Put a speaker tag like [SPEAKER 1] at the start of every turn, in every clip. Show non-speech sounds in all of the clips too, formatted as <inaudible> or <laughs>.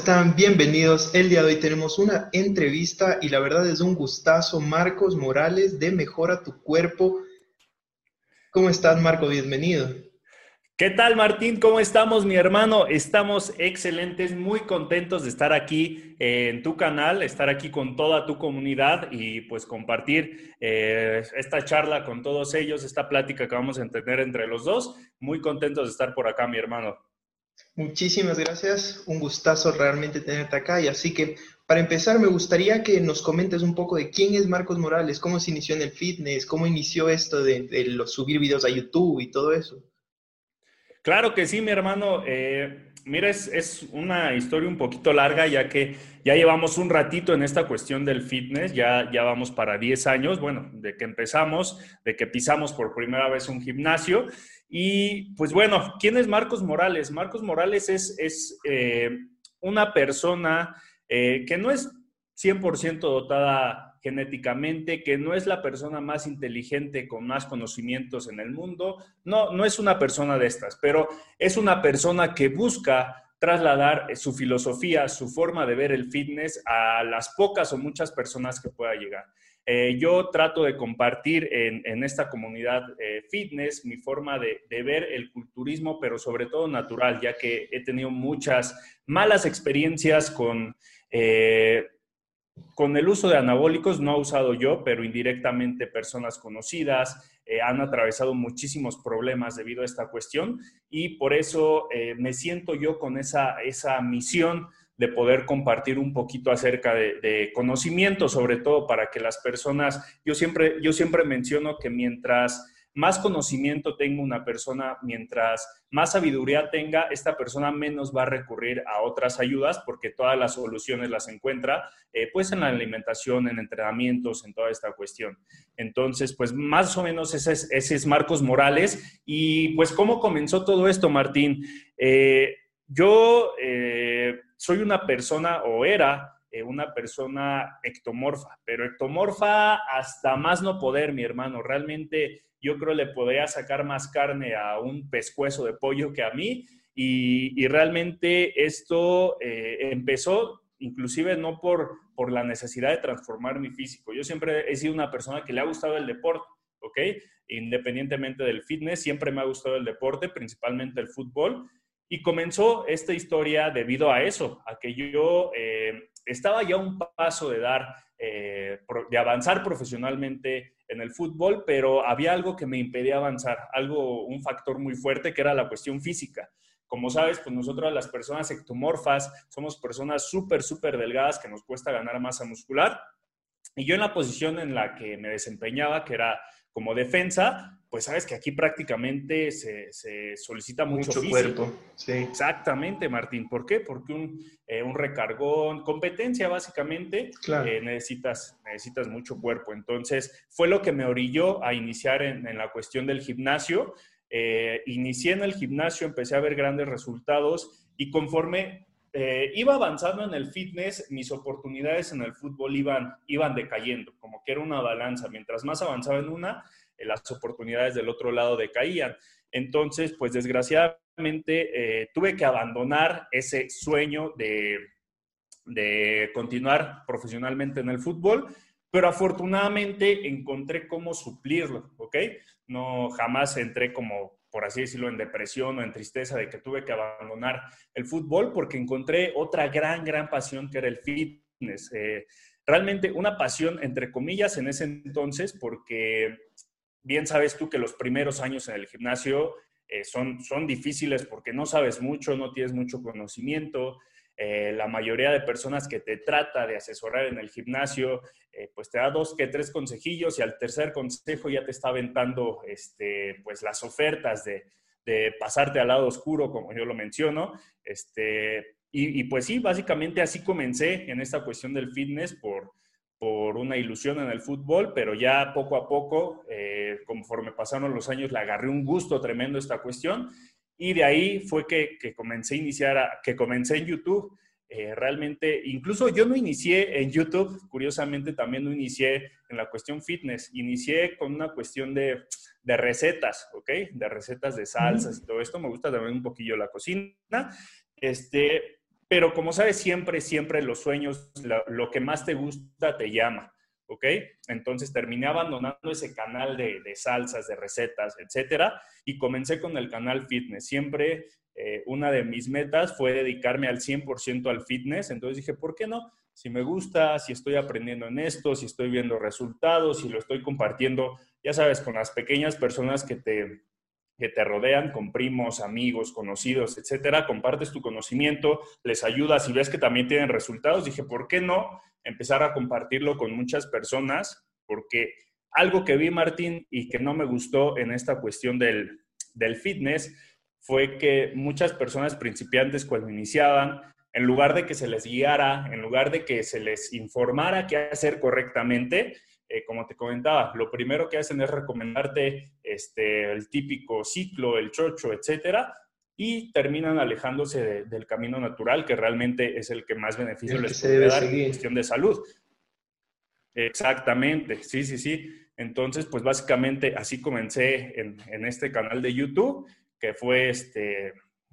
[SPEAKER 1] están? Bienvenidos. El día de hoy tenemos una entrevista y la verdad es un gustazo. Marcos Morales de Mejora tu Cuerpo. ¿Cómo estás, Marco? Bienvenido.
[SPEAKER 2] ¿Qué tal, Martín? ¿Cómo estamos, mi hermano? Estamos excelentes, muy contentos de estar aquí eh, en tu canal, estar aquí con toda tu comunidad y pues compartir eh, esta charla con todos ellos, esta plática que vamos a tener entre los dos. Muy contentos de estar por acá, mi hermano.
[SPEAKER 1] Muchísimas gracias, un gustazo realmente tenerte acá y así que para empezar me gustaría que nos comentes un poco de quién es Marcos Morales, cómo se inició en el fitness, cómo inició esto de, los subir videos a YouTube y todo eso.
[SPEAKER 2] Claro que sí, mi hermano. Eh, mira, es, una historia un poquito larga ya que ya llevamos un ratito en esta cuestión del fitness, ya, ya vamos para 10 años, bueno, de que empezamos, de que pisamos por primera vez un gimnasio y pues bueno, ¿quién es Marcos Morales? Marcos Morales es, es eh, una persona eh, que no es 100% dotada genéticamente, que no es la persona más inteligente con más conocimientos en el mundo. No, no es una persona de estas, pero es una persona que busca trasladar su filosofía, su forma de ver el fitness a las pocas o muchas personas que pueda llegar. Eh, yo trato de compartir en, esta comunidad eh, fitness mi forma de, ver el culturismo, pero sobre todo natural, ya que he tenido muchas malas experiencias con, eh, con el uso de anabólicos, no he usado yo, pero indirectamente personas conocidas han atravesado muchísimos problemas debido a esta cuestión y por eso me siento yo con esa, esa misión de poder compartir un poquito acerca de, conocimiento, sobre todo para que las personas, yo siempre, yo siempre menciono que mientras más conocimiento tenga una persona, mientras más sabiduría tenga, esta persona menos va a recurrir a otras ayudas porque todas las soluciones las encuentra eh, pues en la alimentación, en entrenamientos, en toda esta cuestión. Entonces, pues más o menos ese es, ese es Marcos Morales. Y pues, ¿cómo comenzó todo esto, Martín? Eh, yo eh, soy una persona o era eh, una persona ectomorfa, pero ectomorfa hasta más no poder, mi hermano. Realmente yo creo le podría sacar más carne a un pescuezo de pollo que a mí y, realmente esto eh, empezó inclusive no por, por la necesidad de transformar mi físico. Yo siempre he sido una persona que le ha gustado el deporte, ¿ok? Independientemente del fitness, siempre me ha gustado el deporte, principalmente el fútbol. Y comenzó esta historia debido a eso, a que yo eh, estaba ya un paso de dar, eh, de avanzar profesionalmente en el fútbol, pero había algo que me impedía avanzar, algo, un factor muy fuerte que era la cuestión física. Como sabes, pues nosotros las personas ectomorfas somos personas súper, súper delgadas que nos cuesta ganar masa muscular. Y yo en la posición en la que me desempeñaba, que era como defensa, pues sabes que aquí prácticamente se, solicita mucho, cuerpo. Sí. Exactamente, Martín. ¿Por qué? Porque un, eh, un recargón, competencia básicamente, eh, necesitas, necesitas mucho cuerpo. Entonces, fue lo que me orilló a iniciar en, la cuestión del gimnasio. Eh, inicié en el gimnasio, empecé a ver grandes resultados y conforme iba avanzando en el fitness, mis oportunidades en el fútbol iban, iban decayendo, como que era una balanza. Mientras más avanzaba en una, las oportunidades del otro lado decaían. Entonces, pues desgraciadamente eh, tuve que abandonar ese sueño de, de continuar profesionalmente en el fútbol, pero afortunadamente encontré cómo suplirlo, ¿ok? No jamás entré como, por así decirlo, en depresión o en tristeza de que tuve que abandonar el fútbol porque encontré otra gran, gran pasión que era el fitness. Eh, realmente una pasión, entre comillas, en ese entonces, porque bien sabes tú que los primeros años en el gimnasio eh, son, son difíciles porque no sabes mucho, no tienes mucho conocimiento. Eh, la mayoría de personas que te trata de asesorar en el gimnasio, eh, pues te da dos que tres consejillos y al tercer consejo ya te está aventando este, pues las ofertas de, de pasarte al lado oscuro, como yo lo menciono. Este, y, y, pues sí, básicamente así comencé en esta cuestión del fitness por, por una ilusión en el fútbol, pero ya poco a poco, eh, conforme pasaron los años, le agarré un gusto tremendo a esta cuestión y de ahí fue que, comencé a iniciar, que comencé en YouTube. Eh, realmente, incluso yo no inicié en YouTube, curiosamente también no inicié en la cuestión fitness, inicié con una cuestión de, de recetas, ¿ok? De recetas de salsas y todo esto. Me gusta también un poquillo la cocina. Este, pero como sabes, siempre, siempre los sueños, lo, que más te gusta te llama. ¿ok? Entonces terminé abandonando ese canal de, de, salsas, de recetas, etcétera, y comencé con el canal fitness. Siempre eh, una de mis metas fue dedicarme al 100% al fitness, entonces dije, ¿por qué no? Si me gusta, si estoy aprendiendo en esto, si estoy viendo resultados, si lo estoy compartiendo, ya sabes, con las pequeñas personas que te, que te rodean, con primos, amigos, conocidos, etcétera, compartes tu conocimiento, les ayudas y ves que también tienen resultados. Dije, ¿por qué no empezar a compartirlo con muchas personas? Porque algo que vi, Martín, y que no me gustó en esta cuestión del, del fitness, fue que muchas personas principiantes cuando iniciaban, en lugar de que se les guiara, en lugar de que se les informara qué hacer correctamente, eh, como te comentaba, lo primero que hacen es recomendarte este, el típico ciclo, el chocho, etcétera, y terminan alejándose del camino natural, que realmente es el que más beneficio les puede dar en cuestión de salud. Exactamente, sí, sí, sí. Entonces, pues básicamente así comencé en, en este canal de YouTube que fue este,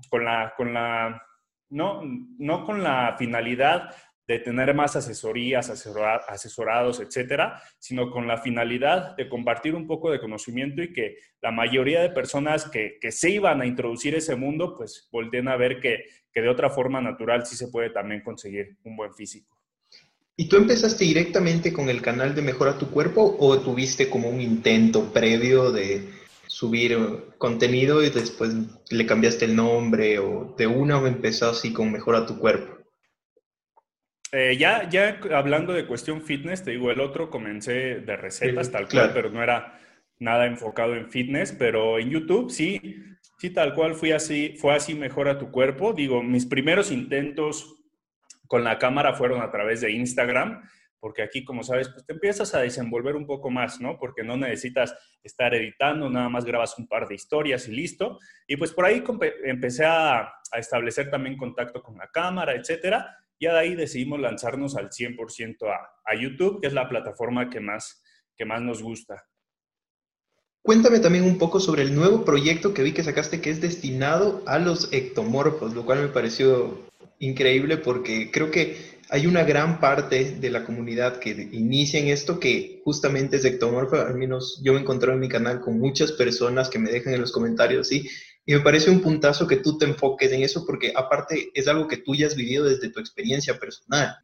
[SPEAKER 2] con la, con la, no, no con la finalidad de tener más asesorías, asesorados, etcétera, sino con la finalidad de compartir un poco de conocimiento y que la mayoría de personas que, que se iban a introducir ese mundo, pues volteen a ver que, que de otra forma natural sí se puede también conseguir un buen físico.
[SPEAKER 1] ¿Y tú empezaste directamente con el canal de Mejora tu Cuerpo o tuviste como un intento previo de, subir contenido y después le cambiaste el nombre o de una o empezó así con Mejora tu cuerpo?
[SPEAKER 2] Eh, ya, ya hablando de cuestión fitness, te digo, el otro comencé de recetas tal cual, pero no era nada enfocado en fitness, pero en YouTube sí, sí tal cual fui así, fue así Mejora tu cuerpo. Digo, mis primeros intentos con la cámara fueron a través de Instagram porque aquí, como sabes, pues te empiezas a desenvolver un poco más, ¿no? Porque no necesitas estar editando, nada más grabas un par de historias y listo. Y pues por ahí empecé a, establecer también contacto con la cámara, etcétera. Y de ahí decidimos lanzarnos al 100% a, a, YouTube, que es la plataforma que más, que más nos gusta.
[SPEAKER 1] Cuéntame también un poco sobre el nuevo proyecto que vi que sacaste que es destinado a los ectomorfos, lo cual me pareció increíble porque creo que hay una gran parte de la comunidad que inicia en esto que justamente es ectomorfo, al menos yo me encontré en mi canal con muchas personas que me dejan en los comentarios, ¿sí? Y me parece un puntazo que tú te enfoques en eso porque aparte es algo que tú ya has vivido desde tu experiencia personal.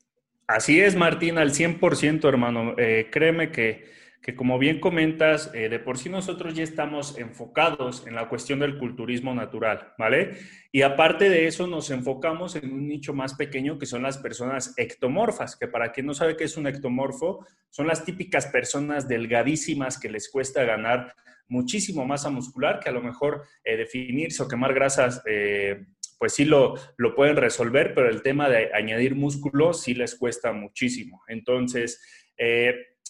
[SPEAKER 2] Así es, Martín, al 100%, hermano. Eh, créeme que que como bien comentas, eh, de por sí nosotros ya estamos enfocados en la cuestión del culturismo natural, ¿vale? Y aparte de eso nos enfocamos en un nicho más pequeño que son las personas ectomorfas, que para quien no sabe qué es un ectomorfo, son las típicas personas delgadísimas que les cuesta ganar muchísimo masa muscular, que a lo mejor eh, definirse o quemar grasas, eh, pues sí lo, lo pueden resolver, pero el tema de añadir músculo sí les cuesta muchísimo. Entonces,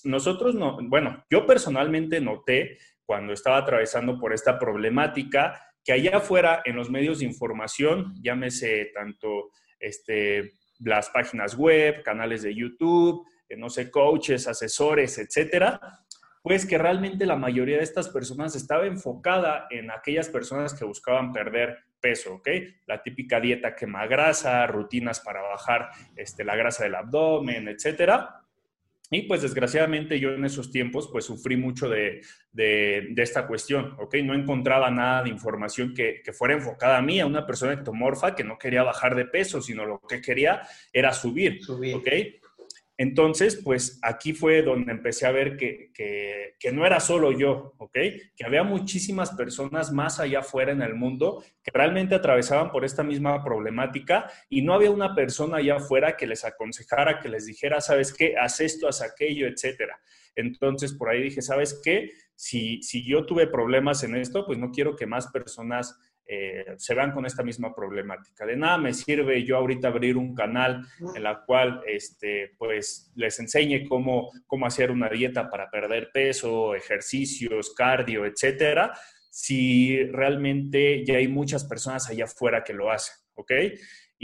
[SPEAKER 2] nosotros no, bueno, yo personalmente noté cuando estaba atravesando por esta problemática que allá afuera en los medios de información, llámese tanto este, las páginas web, canales de YouTube, eh, no sé, coaches, asesores, etcétera, pues que realmente la mayoría de estas personas estaba enfocada en aquellas personas que buscaban perder peso, ¿ok? La típica dieta quema grasa, rutinas para bajar este, la grasa del abdomen, etcétera. Y pues desgraciadamente yo en esos tiempos pues sufrí mucho de, esta cuestión, ¿ok? No encontraba nada de información que, fuera enfocada a mí, a una persona ectomorfa que no quería bajar de peso, sino lo que quería era subir, subir. ¿ok? Entonces, pues aquí fue donde empecé a ver que, no era solo yo, ¿ok? Que había muchísimas personas más allá afuera en el mundo que realmente atravesaban por esta misma problemática y no había una persona allá afuera que les aconsejara, que les dijera, ¿sabes qué? Haz esto, haz aquello, etcétera. Entonces, por ahí dije, ¿sabes qué? Si, si yo tuve problemas en esto, pues no quiero que más personas eh, se van con esta misma problemática. De nada me sirve yo ahorita abrir un canal en la cual este, pues, les enseñe cómo, cómo hacer una dieta para perder peso, ejercicios, cardio, etcétera, si realmente ya hay muchas personas allá afuera que lo hacen, ¿ok?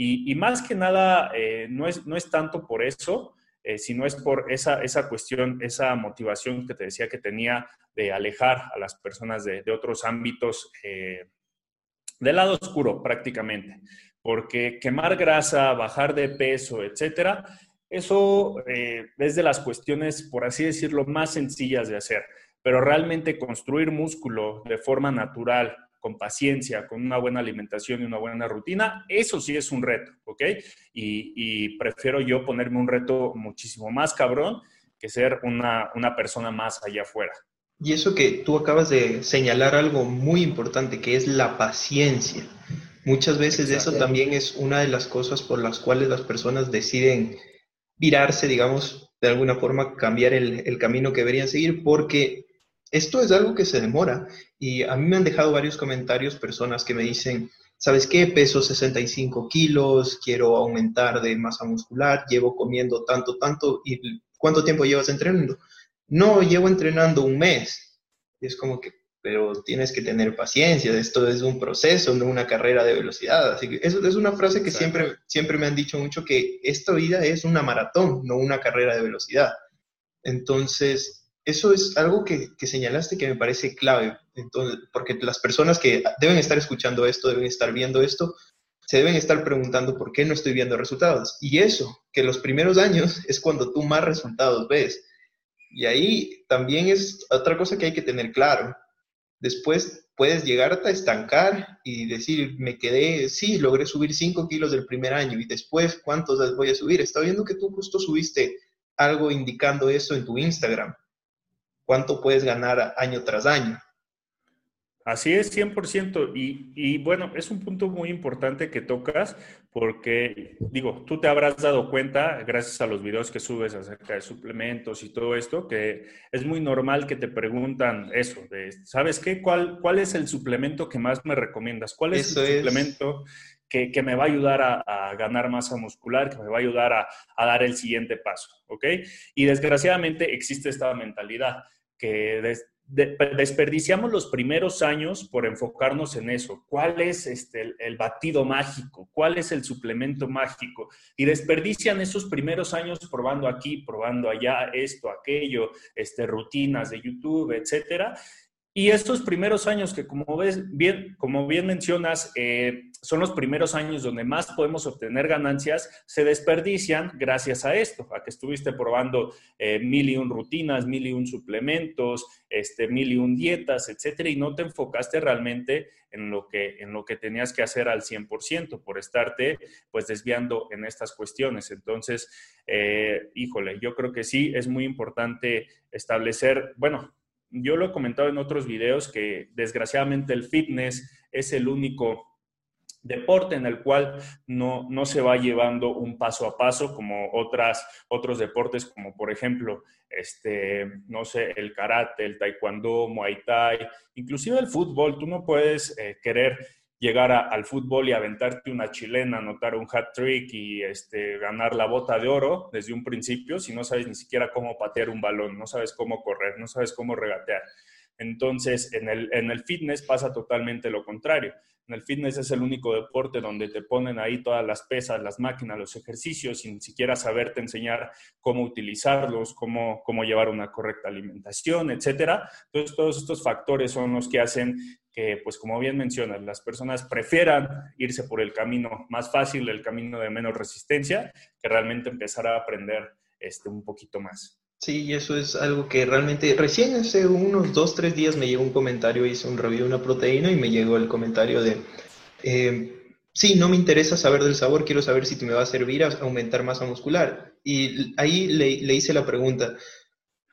[SPEAKER 2] Y, más que nada, eh, no, es, no es tanto por eso, eh, sino es por esa, esa cuestión, esa motivación que te decía que tenía de alejar a las personas de, de otros ámbitos del lado oscuro prácticamente. porque quemar grasa, bajar de peso, etcétera, eso eh, es de las cuestiones, por así decirlo, más sencillas de hacer. Pero realmente construir músculo de forma natural, con paciencia, con una buena alimentación y una buena rutina, eso sí es un reto, ¿ok? Y, prefiero yo ponerme un reto muchísimo más cabrón que ser una, una persona más allá afuera.
[SPEAKER 1] Y eso que tú acabas de señalar algo muy importante, que es la paciencia. Muchas veces eso también es una de las cosas por las cuales las personas deciden virarse, digamos, de alguna forma cambiar el, el camino que deberían seguir, porque esto es algo que se demora. Y a mí me han dejado varios comentarios personas que me dicen, ¿sabes qué? Peso 65 kilos, quiero aumentar de masa muscular, llevo comiendo tanto, tanto, ¿y cuánto tiempo llevas entrenando? No, llevo entrenando un mes. Y es como que, pero tienes que tener paciencia, esto es un proceso, no una carrera de velocidad. Así que eso es una frase que siempre, siempre me han dicho mucho, que esta vida es una maratón, no una carrera de velocidad. Entonces, eso es algo que, que, señalaste que me parece clave, entonces, porque las personas que deben estar escuchando esto, deben estar viendo esto, se deben estar preguntando por qué no estoy viendo resultados. Y eso, que los primeros años <laughs> es cuando tú más resultados ves. Y ahí también es otra cosa que hay que tener claro. Después puedes llegar a estancar y decir, me quedé, sí, logré subir 5 kilos del primer año y después, ¿cuántos voy a subir? Está viendo que tú justo subiste algo indicando eso en tu Instagram. ¿Cuánto puedes ganar año tras año?
[SPEAKER 2] Así es, 100%. Y, y, bueno, es un punto muy importante que tocas porque, digo, tú te habrás dado cuenta, gracias a los videos que subes acerca de suplementos y todo esto, que es muy normal que te preguntan eso, de, ¿sabes qué? ¿Cuál, cuál es el suplemento que más me recomiendas? ¿Cuál es el suplemento que, que, me va a ayudar a, a, ganar masa muscular, que me va a ayudar a, a dar el siguiente paso? ¿Ok? Y desgraciadamente existe esta mentalidad que desperdiciamos los primeros años por enfocarnos en eso. ¿Cuál es este, el, batido mágico? ¿Cuál es el suplemento mágico? Y desperdician esos primeros años probando aquí, probando allá, esto, aquello, este, rutinas de YouTube, etcétera. Y estos primeros años que, como, ves, bien, como bien mencionas, eh, son los primeros años donde más podemos obtener ganancias, se desperdician gracias a esto, a que estuviste probando eh, mil y un rutinas, mil y un suplementos, este, mil y un dietas, etcétera, y no te enfocaste realmente en lo que, en lo que tenías que hacer al 100% por estarte pues desviando en estas cuestiones. Entonces, eh, híjole, yo creo que sí es muy importante establecer, bueno, yo lo he comentado en otros videos que desgraciadamente el fitness es el único deporte en el cual no, no, se va llevando un paso a paso como otras, otros deportes como por ejemplo, este, no sé, el karate, el taekwondo, muay thai, inclusive el fútbol. Tú no puedes eh, querer llegar al fútbol y aventarte una chilena, anotar un hat trick y este, ganar la bota de oro desde un principio si no sabes ni siquiera cómo patear un balón, no sabes cómo correr, no sabes cómo regatear. Entonces, en el, en el fitness pasa totalmente lo contrario. En el fitness es el único deporte donde te ponen ahí todas las pesas, las máquinas, los ejercicios, sin siquiera saberte enseñar cómo utilizarlos, cómo, cómo llevar una correcta alimentación, etcétera. Entonces, todos estos factores son los que hacen que, pues como bien mencionas, las personas prefieran irse por el camino más fácil, el camino de menos resistencia, que realmente empezar a aprender este, un poquito más.
[SPEAKER 1] Sí, y eso es algo que realmente recién hace unos dos, tres días me llegó un comentario, hice un review de una proteína y me llegó el comentario de, eh, sí, no me interesa saber del sabor, quiero saber si te me va a servir a aumentar masa muscular. Y ahí le, le hice la pregunta,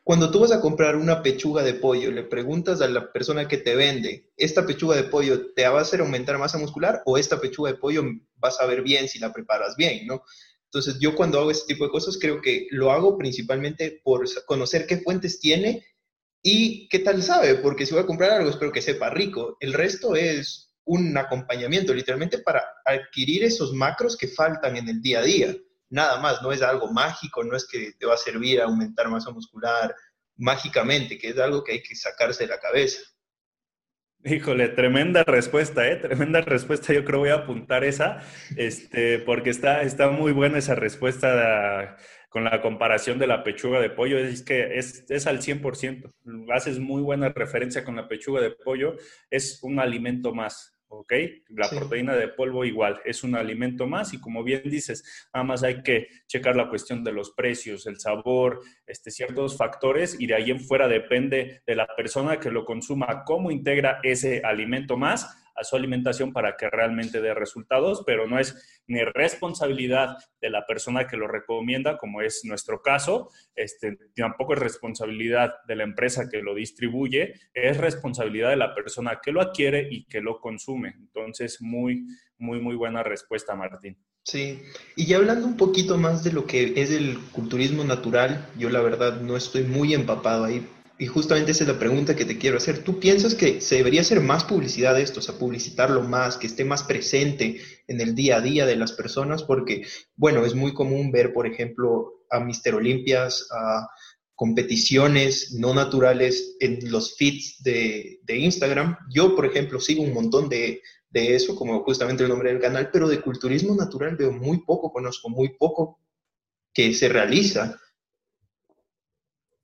[SPEAKER 1] cuando tú vas a comprar una pechuga de pollo, le preguntas a la persona que te vende, ¿esta pechuga de pollo te va a hacer aumentar masa muscular o esta pechuga de pollo vas a ver bien si la preparas bien, ¿no? Entonces yo cuando hago este tipo de cosas creo que lo hago principalmente por conocer qué fuentes tiene y qué tal sabe, porque si voy a comprar algo espero que sepa rico. El resto es un acompañamiento literalmente para adquirir esos macros que faltan en el día a día nada más, no es algo mágico, no es que te va a servir a aumentar masa muscular mágicamente, que es algo que hay que sacarse de la cabeza.
[SPEAKER 2] Híjole, tremenda respuesta, ¿eh? Tremenda respuesta. Yo creo voy a apuntar esa, este, porque está, está muy buena esa respuesta con la comparación de la pechuga de pollo. Es que es, es al 100%. Haces muy buena referencia con la pechuga de pollo. Es un alimento más ¿ok? La proteína de polvo igual, es un alimento más y como bien dices, nada más hay que checar la cuestión de los precios, el sabor, este, ciertos factores y de ahí en fuera depende de la persona que lo consuma, cómo integra ese alimento más a su alimentación para que realmente dé resultados, pero no es ni responsabilidad de la persona que lo recomienda, como es nuestro caso, este, tampoco es responsabilidad de la empresa que lo distribuye, es responsabilidad de la persona que lo adquiere y que lo consume. Entonces, muy, muy, muy buena respuesta, Martín.
[SPEAKER 1] Sí, y ya hablando un poquito más de lo que es el culturismo natural, yo la verdad no estoy muy empapado ahí, y justamente esa es la pregunta que te quiero hacer. ¿Tú piensas que se debería hacer más publicidad de esto, o sea, publicitarlo más, que esté más presente en el día a día de las personas? Porque, bueno, es muy común ver, por ejemplo, a Mister Olimpias, a competiciones no naturales en los feeds de, Instagram. Yo, por ejemplo, sigo un montón de, de eso, como justamente el nombre del canal, pero de culturismo natural veo muy poco, conozco muy poco que se realiza.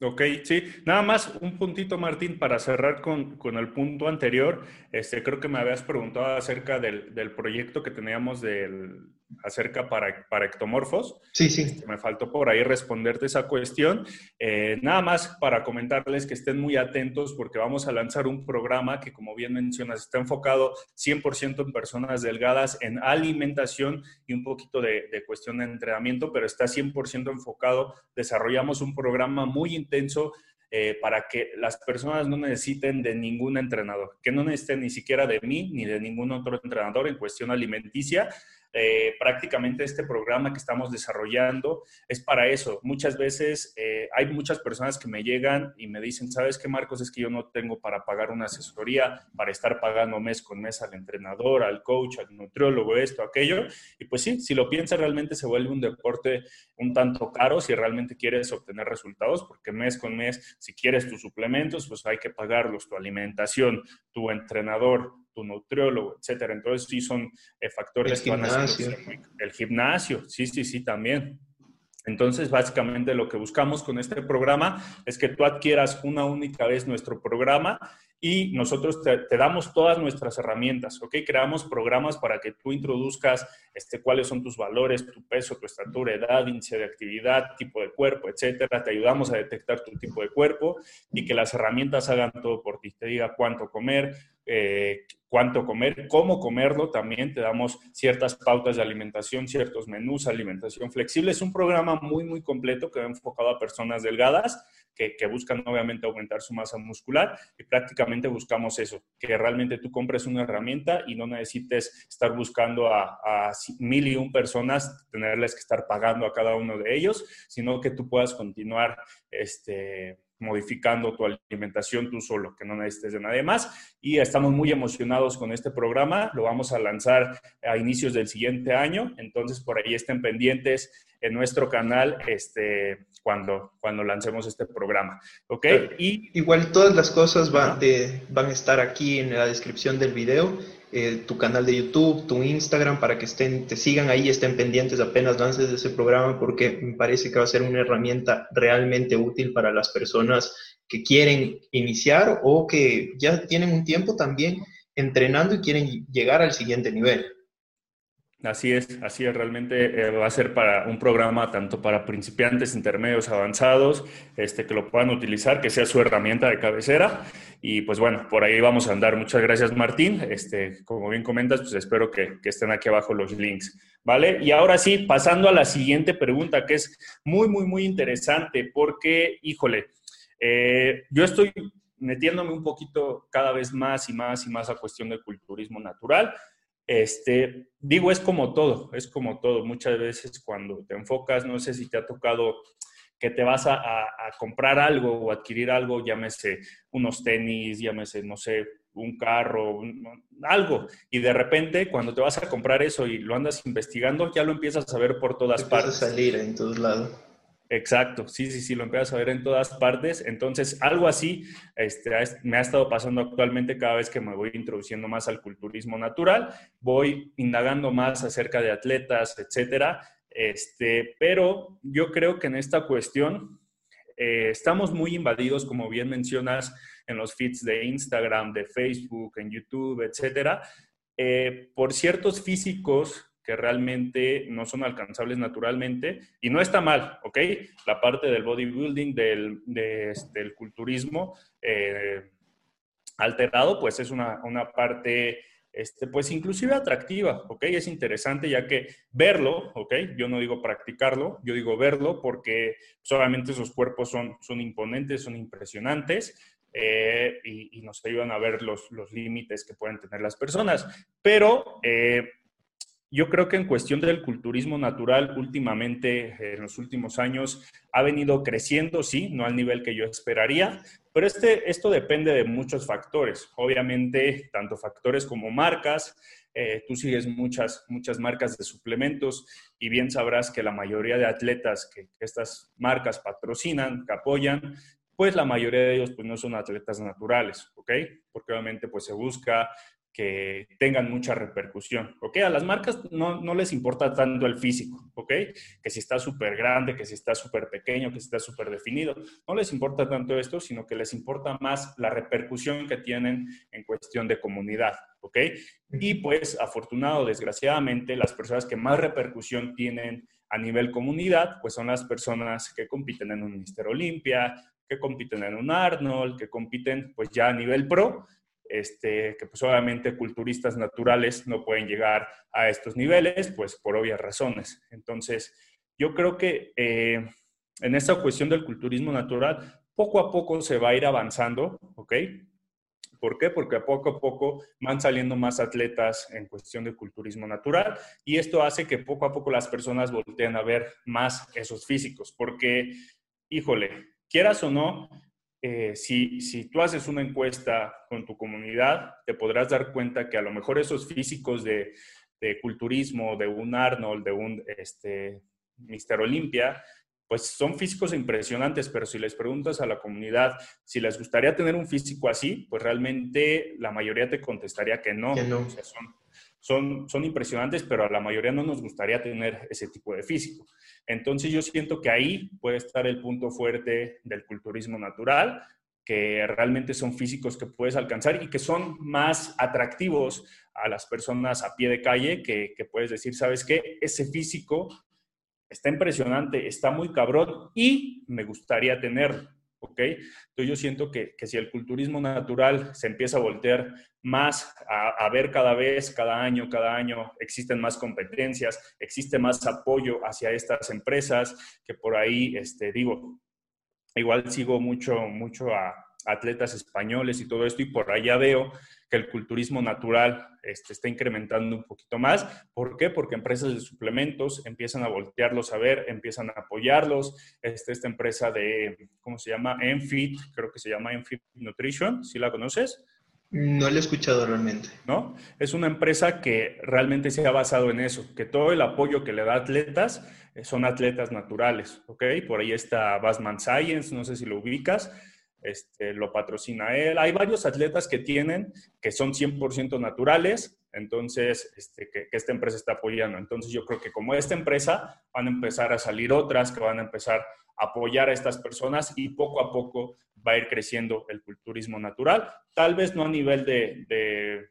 [SPEAKER 2] Ok, sí. Nada más un puntito, Martín, para cerrar con, con, el punto anterior. Este, creo que me habías preguntado acerca del, del proyecto que teníamos del, acerca para, para ectomorfos.
[SPEAKER 1] Sí, sí.
[SPEAKER 2] Este, me faltó por ahí responderte esa cuestión. Eh, nada más para comentarles que estén muy atentos porque vamos a lanzar un programa que, como bien mencionas, está enfocado 100% en personas delgadas, en alimentación y un poquito de, de cuestión de entrenamiento, pero está 100% enfocado. Desarrollamos un programa muy intenso eh, para que las personas no necesiten de ningún entrenador, que no necesiten ni siquiera de mí ni de ningún otro entrenador en cuestión alimenticia, eh, prácticamente este programa que estamos desarrollando es para eso. Muchas veces eh, hay muchas personas que me llegan y me dicen, ¿sabes qué, Marcos? Es que yo no tengo para pagar una asesoría, para estar pagando mes con mes al entrenador, al coach, al nutriólogo, esto, aquello. Y pues sí, si lo piensas, realmente se vuelve un deporte un tanto caro si realmente quieres obtener resultados, porque mes con mes, si quieres tus suplementos, pues hay que pagarlos, tu alimentación, tu entrenador, tu nutriólogo, etcétera. Entonces, sí son eh, factores
[SPEAKER 1] el que van a ser
[SPEAKER 2] El gimnasio, sí, sí, sí, también. Entonces, básicamente lo que buscamos con este programa es que tú adquieras una única vez nuestro programa y nosotros te, damos todas nuestras herramientas, ¿ok? Creamos programas para que tú introduzcas este, cuáles son tus valores, tu peso, tu estatura, edad, índice de actividad, tipo de cuerpo, etcétera. Te ayudamos a detectar tu tipo de cuerpo y que las herramientas hagan todo por ti. Te diga cuánto comer, eh, cuánto comer, cómo comerlo, también te damos ciertas pautas de alimentación, ciertos menús, alimentación flexible. Es un programa muy, muy completo que va enfocado a personas delgadas que, buscan obviamente aumentar su masa muscular y prácticamente buscamos eso, que realmente tú compres una herramienta y no necesites estar buscando a, a mil y un personas, tenerles que estar pagando a cada uno de ellos, sino que tú puedas continuar este, modificando tu alimentación tú solo, que no necesites de nadie más. Y estamos muy emocionados con este programa. Lo vamos a lanzar a inicios del siguiente año. Entonces, por ahí estén pendientes en nuestro canal este, cuando, cuando lancemos este programa. ¿Ok?
[SPEAKER 1] Y, Igual todas las cosas van, van a estar aquí en la descripción del video. Eh, tu canal de YouTube, tu Instagram, para que estén, te sigan ahí, estén pendientes apenas lances de ese programa, porque me parece que va a ser una herramienta realmente útil para las personas que quieren iniciar o que ya tienen un tiempo también entrenando y quieren llegar al siguiente nivel.
[SPEAKER 2] Así es, así es, realmente eh, va a ser para un programa tanto para principiantes, intermedios, avanzados, este, que lo puedan utilizar, que sea su herramienta de cabecera. Y pues bueno, por ahí vamos a andar. Muchas gracias, Martín. Este, como bien comentas, pues espero que, estén aquí abajo los links. ¿Vale? Y ahora sí, pasando a la siguiente pregunta, que es muy, muy, muy interesante, porque, híjole, eh, yo estoy metiéndome un poquito cada vez más y más y más a cuestión del culturismo natural este, digo, es como todo, es como todo. Muchas veces cuando te enfocas, no sé si te ha tocado que te vas a, comprar algo o adquirir algo, llámese unos tenis, llámese, no sé, un carro, algo. Y de repente, cuando te vas a comprar eso y lo andas investigando, ya lo empiezas a ver por todas partes.
[SPEAKER 1] a salir en todos lados.
[SPEAKER 2] Exacto, sí, sí, sí, lo empiezas a ver en todas partes. Entonces, algo así este, me ha estado pasando actualmente cada vez que me voy introduciendo más al culturismo natural, voy indagando más acerca de atletas, etcétera. Este, pero yo creo que en esta cuestión eh, estamos muy invadidos, como bien mencionas, en los feeds de Instagram, de Facebook, en YouTube, etcétera, eh, por ciertos físicos que realmente no son alcanzables naturalmente y no está mal, ¿ok? La parte del bodybuilding, del, este, culturismo eh, alterado, pues es una, una parte este, pues inclusive atractiva, ¿ok? Es interesante ya que verlo, ¿ok? Yo no digo practicarlo, yo digo verlo porque solamente esos cuerpos son, son imponentes, son impresionantes eh, y, nos ayudan a ver los, los límites que pueden tener las personas. Pero eh, yo creo que en cuestión del culturismo natural, últimamente, en los últimos años, ha venido creciendo, sí, no al nivel que yo esperaría, pero este, esto depende de muchos factores. Obviamente, tanto factores como marcas. Eh, tú sigues muchas, muchas marcas de suplementos y bien sabrás que la mayoría de atletas que, estas marcas patrocinan, que apoyan, pues la mayoría de ellos pues no son atletas naturales, ¿ok? Porque obviamente pues se busca que tengan mucha repercusión, ¿ok? A las marcas no, no les importa tanto el físico, ¿ok? Que si está súper grande, que si está súper pequeño, que si está súper definido, no les importa tanto esto, sino que les importa más la repercusión que tienen en cuestión de comunidad, ¿ok? Y pues, afortunado, desgraciadamente, las personas que más repercusión tienen a nivel comunidad, pues son las personas que compiten en un Mister Olimpia, que compiten en un Arnold, que compiten pues ya a nivel pro, este, que pues obviamente culturistas naturales no pueden llegar a estos niveles, pues por obvias razones. Entonces, yo creo que eh, en esta cuestión del culturismo natural, poco a poco se va a ir avanzando, ¿ok? ¿Por qué? Porque poco a poco van saliendo más atletas en cuestión de culturismo natural y esto hace que poco a poco las personas volteen a ver más esos físicos, porque, híjole, quieras o no, eh, si, si, tú haces una encuesta con tu comunidad, te podrás dar cuenta que a lo mejor esos físicos de, de culturismo, de un Arnold, de un este, Mister Olimpia, pues son físicos impresionantes, pero si les preguntas a la comunidad si les gustaría tener un físico así, pues realmente la mayoría te contestaría que no. Que no. son, son, son impresionantes, pero a la mayoría no nos gustaría tener ese tipo de físico. Entonces yo siento que ahí puede estar el punto fuerte del culturismo natural, que realmente son físicos que puedes alcanzar y que son más atractivos a las personas a pie de calle, que, que puedes decir, ¿sabes qué? Ese físico está impresionante, está muy cabrón y me gustaría tenerlo. ¿Ok? Entonces yo siento que, que, si el culturismo natural se empieza a voltear más a, ver cada vez, cada año, cada año, existen más competencias, existe más apoyo hacia estas empresas, que por ahí, este, digo, igual sigo mucho, mucho a atletas españoles y todo esto, y por allá veo que el culturismo natural este, está incrementando un poquito más. ¿Por qué? Porque empresas de suplementos empiezan a voltearlos a ver, empiezan a apoyarlos. Este, esta empresa de, ¿cómo se llama? Enfit, creo que se llama Enfit Nutrition, ¿sí la conoces?
[SPEAKER 1] No la he escuchado realmente.
[SPEAKER 2] ¿No? Es una empresa que realmente se ha basado en eso, que todo el apoyo que le da a atletas eh, son atletas naturales, ¿ok? Por ahí está Basman Science, no sé si lo ubicas, este, lo patrocina él. Hay varios atletas que tienen que son 100% naturales, entonces, este, que, esta empresa está apoyando. Entonces, yo creo que como esta empresa, van a empezar a salir otras que van a empezar a apoyar a estas personas y poco a poco va a ir creciendo el culturismo natural. Tal vez no a nivel de,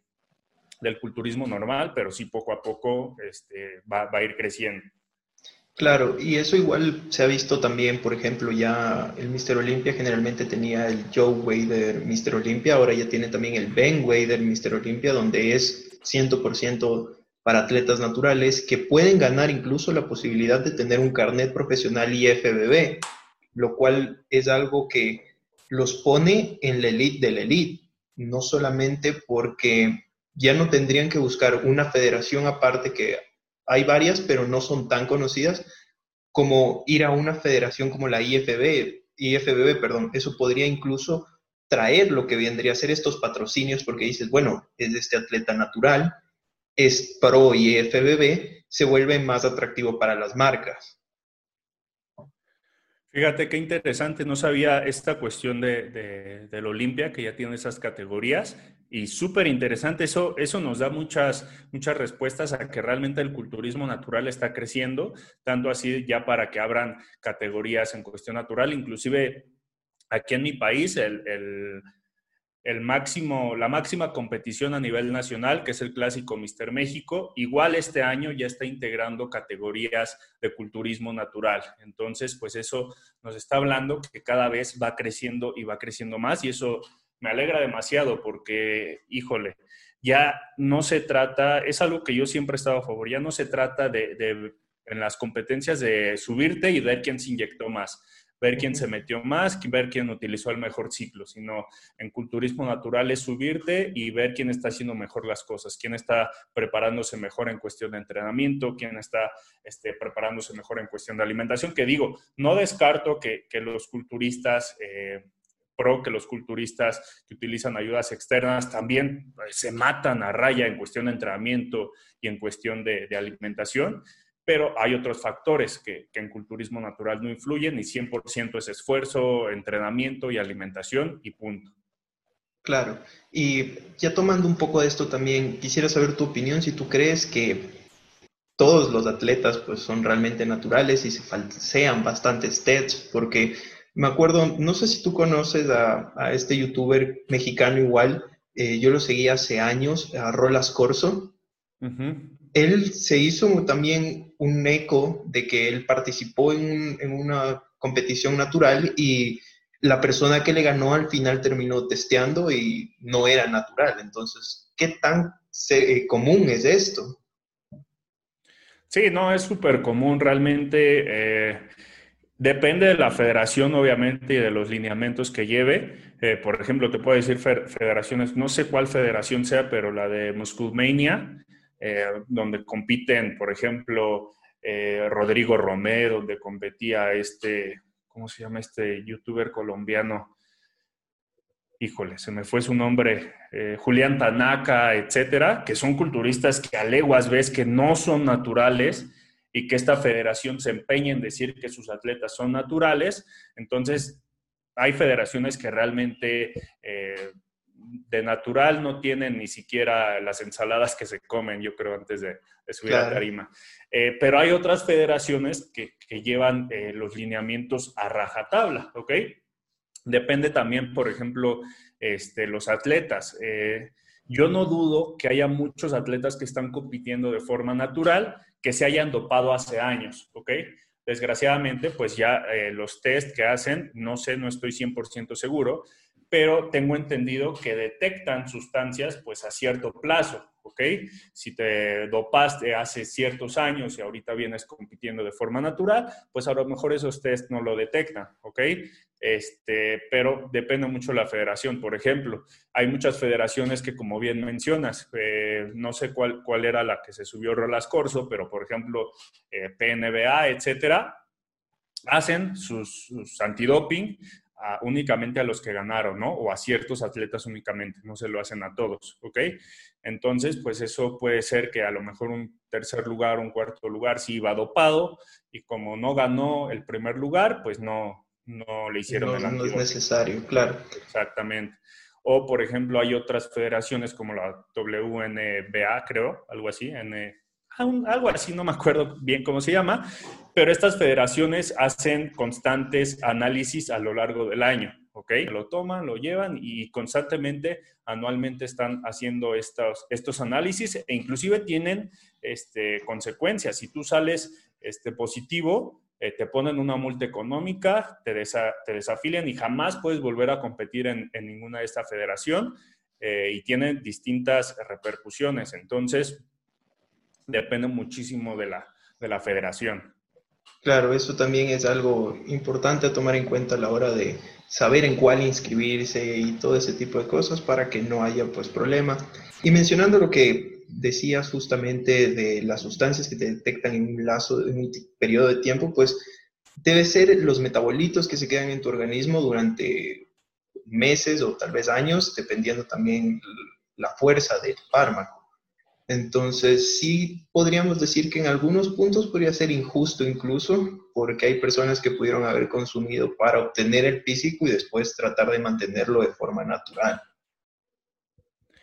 [SPEAKER 2] del culturismo normal, pero sí poco a poco este, va, a ir creciendo.
[SPEAKER 1] Claro, y eso igual se ha visto también, por ejemplo, ya el Mr. Olympia generalmente tenía el Joe Wader Mr. Olympia, ahora ya tiene también el Ben Wader Mr. Olympia, donde es 100% para atletas naturales que pueden ganar incluso la posibilidad de tener un carnet profesional IFBB, lo cual es algo que los pone en la elite de la elite, no solamente porque ya no tendrían que buscar una federación aparte, que hay varias, pero no son tan conocidas, como ir a una federación como la IFB, IFBB, perdón, eso podría incluso traer lo que vendría a ser estos patrocinios, porque dices, bueno, es de este atleta natural, es pro IFBB, se vuelve más atractivo para las marcas.
[SPEAKER 2] Fíjate qué interesante, no sabía esta cuestión de, del Olimpia, que ya tiene esas categorías, y súper interesante, eso, eso nos da muchas, muchas respuestas a que realmente el culturismo natural está creciendo, tanto así ya para que abran categorías en cuestión natural, inclusive aquí en mi país el, el máximo, la máxima competición a nivel nacional, que es el clásico Mister México. Igual este año ya está integrando categorías de culturismo natural. Entonces, pues eso nos está hablando que cada vez va creciendo y va creciendo más y eso me alegra demasiado porque, híjole, ya no se trata, es algo que yo siempre he estado a favor, ya no se trata de, de en las competencias de subirte y ver quién se inyectó más ver quién se metió más, ver quién utilizó el mejor ciclo, sino en culturismo natural es subirte y ver quién está haciendo mejor las cosas, quién está preparándose mejor en cuestión de entrenamiento, quién está este, preparándose mejor en cuestión de alimentación, que digo, no descarto que, los culturistas... Eh, pro que los culturistas que utilizan ayudas externas también pues, se matan a raya en cuestión de entrenamiento y en cuestión de alimentación, pero hay otros factores que, en culturismo natural no influyen y 100% es esfuerzo, entrenamiento y alimentación y punto.
[SPEAKER 1] Claro, y ya tomando un poco de esto también, quisiera saber tu opinión, si tú crees que todos los atletas pues son realmente naturales y se falsean bastantes tests, porque me acuerdo, no sé si tú conoces a, este youtuber mexicano igual, eh, yo lo seguí hace años, a Rolas Corso él se hizo también un eco de que él participó en, una competición natural y la persona que le ganó al final terminó testeando y no era natural. Entonces, ¿qué tan eh, común es esto?
[SPEAKER 2] Sí, no, es súper común realmente. Eh, depende de la federación, obviamente, y de los lineamientos que lleve. Eh, por ejemplo, te puedo decir federaciones, no sé cuál federación sea, pero la de Musculmania eh, donde compiten, por ejemplo, eh, Rodrigo Romero, donde competía este, ¿cómo se llama este youtuber colombiano? Híjole, se me fue su nombre, Julián Tanaka, etcétera, que son culturistas que a leguas ves que no son naturales y que esta federación se empeña en decir que sus atletas son naturales. Entonces, hay federaciones que realmente de natural no tienen ni siquiera las ensaladas que se comen, yo creo, antes de, subir a tarima. Eh, pero hay otras federaciones que, llevan eh, los lineamientos a rajatabla, ¿ok? Depende también, por ejemplo, este, los atletas. Eh, yo no dudo que haya muchos atletas que están compitiendo de forma natural que se hayan dopado hace años, ¿ok? Desgraciadamente, pues ya los test que hacen, no sé, no estoy 100% seguro, pero tengo entendido que detectan sustancias pues a cierto plazo, ¿ok? Si te dopaste hace ciertos años y ahorita vienes compitiendo de forma natural, pues a lo mejor esos test no lo detectan, ¿ok? Este, pero depende mucho de la federación. Por ejemplo, hay muchas federaciones que, como bien mencionas, eh, no sé cuál, cuál era la que se subió Rolas Corso, pero por ejemplo, eh, PNBA, etcétera, hacen sus, sus antidoping únicamente a los que ganaron, ¿no? O a ciertos atletas únicamente, no se lo hacen a todos, ¿ok? Entonces, pues eso puede ser que a lo mejor un tercer lugar, un cuarto lugar sí iba dopado y como no ganó el primer lugar, pues no, no le hicieron
[SPEAKER 1] el No es necesario, claro.
[SPEAKER 2] Exactamente. O, por ejemplo, hay otras federaciones como la WNBA, creo, algo así, N, algo así, no me acuerdo bien cómo se llama, pero estas federaciones hacen constantes análisis a lo largo del año, ¿ok? Lo toman, lo llevan y constantemente, anualmente están haciendo estos, estos análisis e inclusive tienen este, consecuencias. Si tú sales este, positivo, eh, te ponen una multa económica, te, te, desafilian y jamás puedes volver a competir en, ninguna de esta federación eh, y tienen distintas repercusiones. Entonces, depende muchísimo de la, de la federación.
[SPEAKER 1] Claro, eso también es algo importante a tomar en cuenta a la hora de saber en cuál inscribirse y todo ese tipo de cosas para que no haya pues problema. Y mencionando lo que decías justamente de las sustancias que te detectan en un lazo, en un periodo de tiempo, pues debe ser los metabolitos que se quedan en tu organismo durante meses o tal vez años, dependiendo también la fuerza del fármaco. Entonces, sí podríamos decir que en algunos puntos podría ser injusto incluso, porque hay personas que pudieron haber consumido para obtener el físico y después tratar de mantenerlo de forma natural.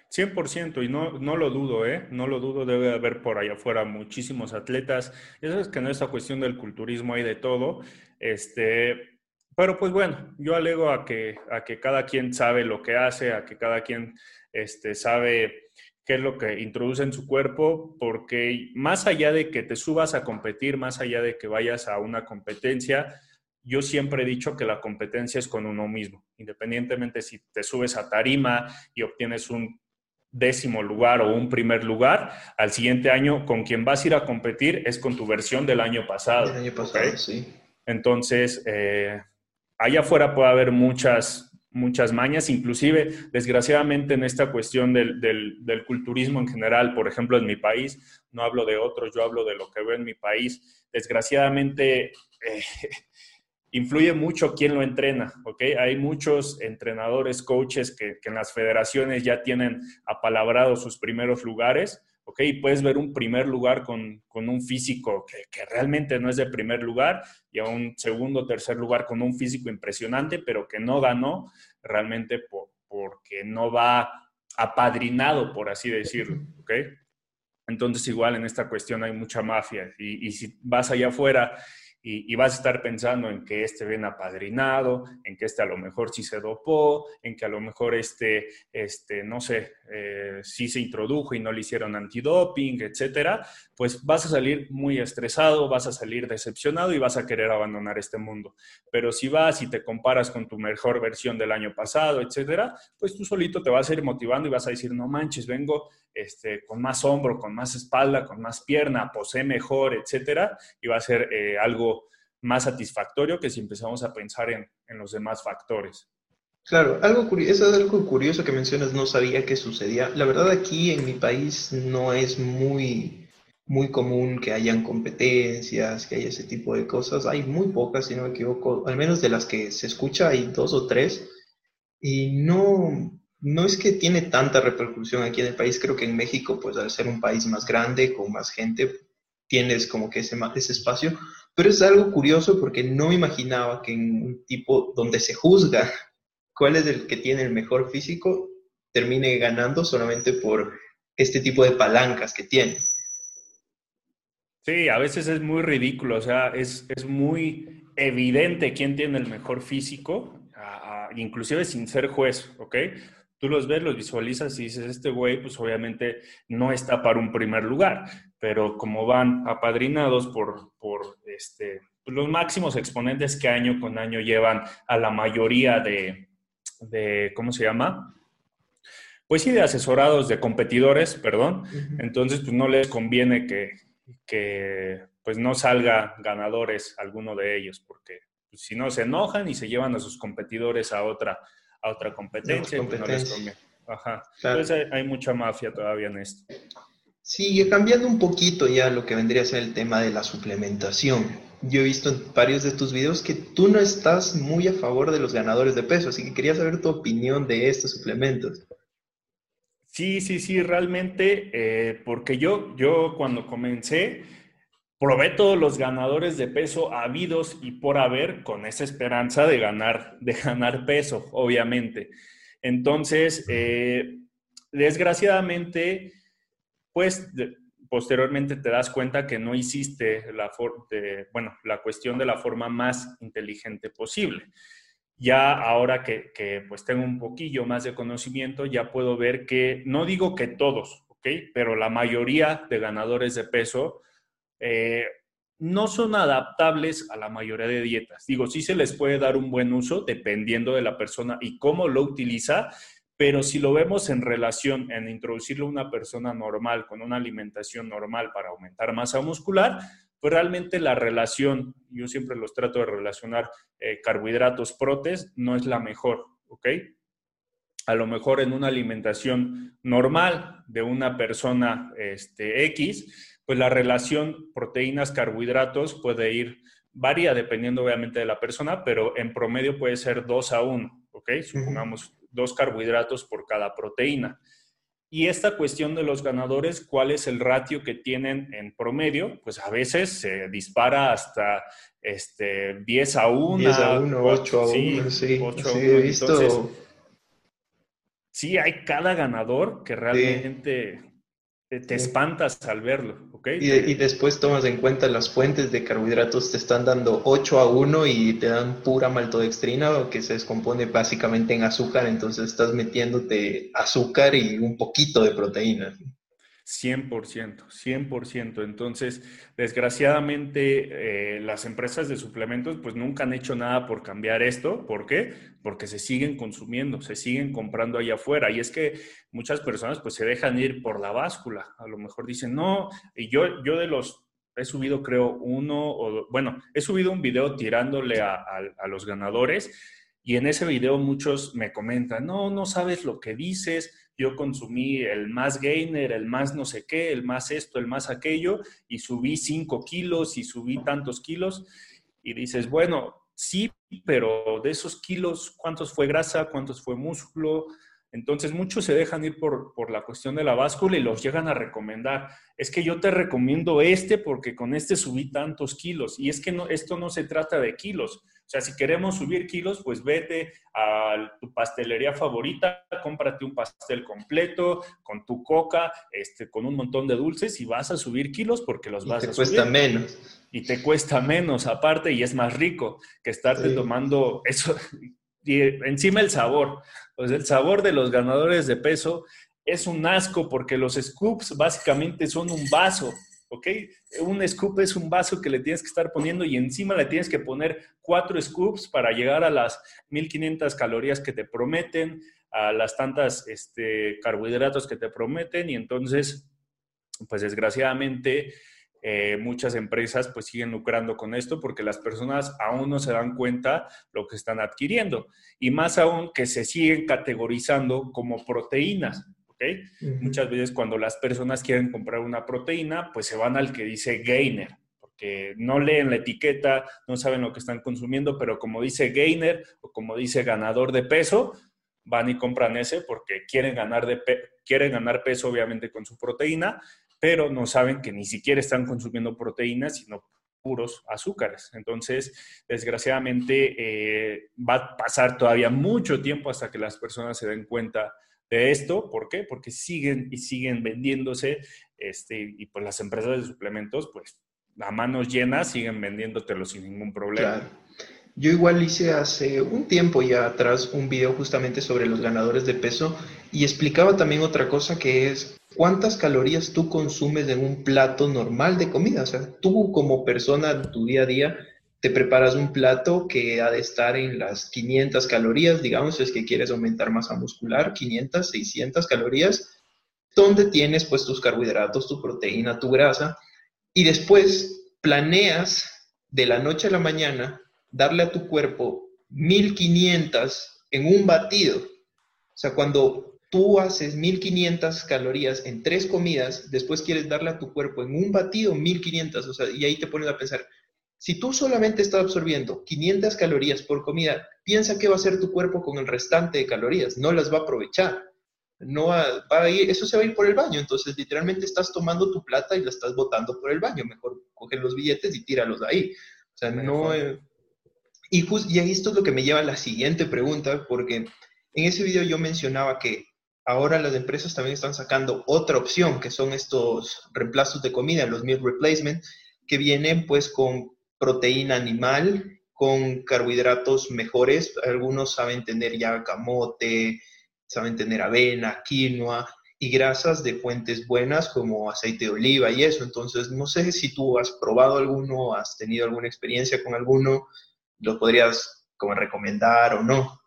[SPEAKER 2] 100%, y no, no lo dudo, ¿eh? No lo dudo, debe haber por allá afuera muchísimos atletas. Eso es que en esta cuestión del culturismo hay de todo. Este, pero pues bueno, yo alego a que, a que cada quien sabe lo que hace, a que cada quien este, sabe qué es lo que introduce en su cuerpo, porque más allá de que te subas a competir, más allá de que vayas a una competencia, yo siempre he dicho que la competencia es con uno mismo, independientemente si te subes a tarima y obtienes un décimo lugar o un primer lugar, al siguiente año con quien vas a ir a competir es con tu versión del año pasado.
[SPEAKER 1] año pasado, sí.
[SPEAKER 2] Entonces, eh, allá afuera puede haber muchas, muchas mañas, inclusive, desgraciadamente, en esta cuestión del, del, culturismo en general, por ejemplo, en mi país, no hablo de otros, yo hablo de lo que veo en mi país, desgraciadamente... Eh, <laughs> influye mucho quién lo entrena, ¿ok? Hay muchos entrenadores, coaches que, que, en las federaciones ya tienen apalabrados sus primeros lugares, ¿ok? Puedes ver un primer lugar con, con un físico que, que, realmente no es de primer lugar y a un segundo, tercer lugar con un físico impresionante, pero que no ganó realmente por, porque no va apadrinado, por así decirlo, ¿ok? Entonces igual en esta cuestión hay mucha mafia y, y si vas allá afuera y, vas a estar pensando en que este viene apadrinado, en que este a lo mejor sí se dopó, en que a lo mejor este, este no sé, eh, sí se introdujo y no le hicieron antidoping, etcétera, pues vas a salir muy estresado, vas a salir decepcionado y vas a querer abandonar este mundo. Pero si vas y te comparas con tu mejor versión del año pasado, etcétera, pues tú solito te vas a ir motivando y vas a decir, no manches, vengo este, con más hombro, con más espalda, con más pierna, posee mejor, etcétera, y va a ser eh, algo más satisfactorio que si empezamos a pensar en, los demás factores.
[SPEAKER 1] Claro, algo eso es algo curioso que mencionas, no sabía que sucedía. La verdad aquí en mi país no es muy, muy común que hayan competencias, que haya ese tipo de cosas. Hay muy pocas, si no me equivoco, al menos de las que se escucha hay dos o tres. Y no, no es que tiene tanta repercusión aquí en el país, creo que en México, pues al ser un país más grande, con más gente, tienes como que ese, ese espacio, pero es algo curioso porque no me imaginaba que en un tipo donde se juzga <laughs> cuál es el que tiene el mejor físico, termine ganando solamente por este tipo de palancas que tiene.
[SPEAKER 2] Sí, a veces es muy ridículo, o sea, es, es muy evidente quién tiene el mejor físico, inclusive sin ser juez, ¿ok? tú los ves, los visualizas y dices, este güey, pues obviamente no está para un primer lugar, pero como van apadrinados por, por este, pues, los máximos exponentes que año con año llevan a la mayoría de, de ¿cómo se llama? Pues sí, de asesorados, de competidores, perdón. Entonces, pues no les conviene que, que pues no salga ganadores alguno de ellos, porque pues, si no se enojan y se llevan a sus competidores a otra, a otra competencia, pues, no les conviene. Ajá. Entonces hay, mucha mafia todavía en esto.
[SPEAKER 1] Sí, cambiando un poquito ya lo que vendría a ser el tema de la suplementación. Yo he visto en varios de tus videos que tú no estás muy a favor de los ganadores de peso, así que quería saber tu opinión de estos suplementos.
[SPEAKER 2] Sí, sí, sí, realmente, eh, porque yo, yo cuando comencé, probé todos los ganadores de peso habidos y por haber con esa esperanza de ganar, <laughs> de ganar peso, obviamente. Entonces, eh, desgraciadamente, pues posteriormente te das cuenta que no hiciste la, bueno, la cuestión de la forma más inteligente posible. Ya ahora que, que, pues tengo un poquillo más de conocimiento, ya puedo ver que, no digo que todos, ¿ok? Pero la mayoría de ganadores de peso eh, no son adaptables a la mayoría de dietas. Digo, sí se les puede dar un buen uso dependiendo de la persona y cómo lo utiliza, pero si lo vemos en relación en introducirlo a una persona normal con una alimentación normal para aumentar masa muscular, pues realmente la relación, yo siempre los trato de relacionar eh, carbohidratos, protes, no es la mejor, ¿ok? A lo mejor en una alimentación normal de una persona este, X, pues la relación proteínas-carbohidratos puede ir, varía dependiendo obviamente de la persona, pero en promedio puede ser 2 a 1, ¿ok? Supongamos dos carbohidratos por cada proteína. Y esta cuestión de los ganadores, ¿cuál es el ratio que tienen en promedio? Pues a veces se dispara hasta este, 10 a 1.
[SPEAKER 1] 10 a 1, 8 a 1, sí. 8 a 1. He visto...
[SPEAKER 2] sí, hay cada ganador que realmente te, espantas al verlo, ¿ok?
[SPEAKER 1] Y, después tomas en cuenta las fuentes de carbohidratos, te están dando 8 a 1 y te dan pura maltodextrina que se descompone básicamente en azúcar, entonces estás metiéndote azúcar y un poquito de proteína.
[SPEAKER 2] 100%, 100%. Entonces, desgraciadamente, eh, las empresas de suplementos pues nunca han hecho nada por cambiar esto. ¿Por qué? Porque se siguen consumiendo, se siguen comprando allá afuera. Y es que muchas personas pues se dejan ir por la báscula. A lo mejor dicen, no, y yo, yo de los, he subido creo uno, o bueno, he subido un video tirándole a, a los ganadores. Y en ese video muchos me comentan, no, no sabes lo que dices, yo consumí el más gainer, el más no sé qué, el más esto, el más aquello, y subí 5 kilos y subí tantos kilos, y dices, bueno, sí, pero de esos kilos, ¿cuántos fue grasa? ¿Cuántos fue músculo? Entonces muchos se dejan ir por, por, la cuestión de la báscula y los llegan a recomendar. Es que yo te recomiendo este porque con este subí tantos kilos. Y es que no, esto no se trata de kilos. O sea, si queremos subir kilos, pues vete a tu pastelería favorita, cómprate un pastel completo con tu coca, este, con un montón de dulces y vas a subir kilos porque los vas a
[SPEAKER 1] subir. Y te cuesta menos.
[SPEAKER 2] Y te cuesta menos aparte y es más rico que estarte tomando eso. Y encima el sabor. Pues el sabor de los ganadores de peso es un asco porque los scoops básicamente son un vaso ¿ok? Un scoop es un vaso que le tienes que estar poniendo y encima le tienes que poner cuatro scoops para llegar a las 1500 calorías que te prometen, a las tantas este, carbohidratos que te prometen y entonces, pues desgraciadamente, eh, muchas empresas pues siguen lucrando con esto porque las personas aún no se dan cuenta lo que están adquiriendo y más aún que se siguen categorizando como proteínas. Muchas veces cuando las personas quieren comprar una proteína, pues se van al que dice gainer, porque no leen la etiqueta, no saben lo que están consumiendo, pero como dice gainer o como dice ganador de peso, van y compran ese porque quieren ganar, de quieren ganar peso obviamente con su proteína, pero no saben que ni siquiera están consumiendo proteínas, sino puros azúcares. Entonces, desgraciadamente, eh, va a pasar todavía mucho tiempo hasta que las personas se den cuenta de esto. ¿Por qué? Porque siguen y siguen vendiéndose este, y pues las empresas de suplementos, pues a manos llenas siguen vendiéndotelo sin ningún problema.
[SPEAKER 1] Yo igual hice hace un tiempo ya atrás un video justamente sobre los ganadores de peso y explicaba también otra cosa que es cuántas calorías tú consumes en un plato normal de comida. O sea, tú como persona en tu día a día, te preparas un plato que ha de estar en las 500 calorías, digamos, es que quieres aumentar masa muscular, 500, 600 calorías, donde tienes pues tus carbohidratos, tu proteína, tu grasa, y después planeas de la noche a la mañana darle a tu cuerpo 1500 en un batido. O sea, cuando tú haces 1500 calorías en tres comidas, después quieres darle a tu cuerpo en un batido 1500, o sea, y ahí te pones a pensar, si tú solamente estás absorbiendo 500 calorías por comida, piensa qué va a hacer tu cuerpo con el restante de calorías. No las va a aprovechar. No va, a ir, eso se va a ir por el baño. Entonces, literalmente estás tomando tu plata y la estás botando por el baño. Mejor coge los billetes y tíralos de ahí. O sea, no. Eh, y, y esto es lo que me lleva a la siguiente pregunta, porque en ese video yo mencionaba que ahora las empresas también están sacando otra opción, que son estos reemplazos de comida, los meal replacement, que vienen pues con proteína animal con carbohidratos mejores. Algunos saben tener ya camote, saben tener avena, quinoa y grasas de fuentes buenas como aceite de oliva y eso. Entonces, no sé si tú has probado alguno, has tenido alguna experiencia con alguno, lo podrías como recomendar o no.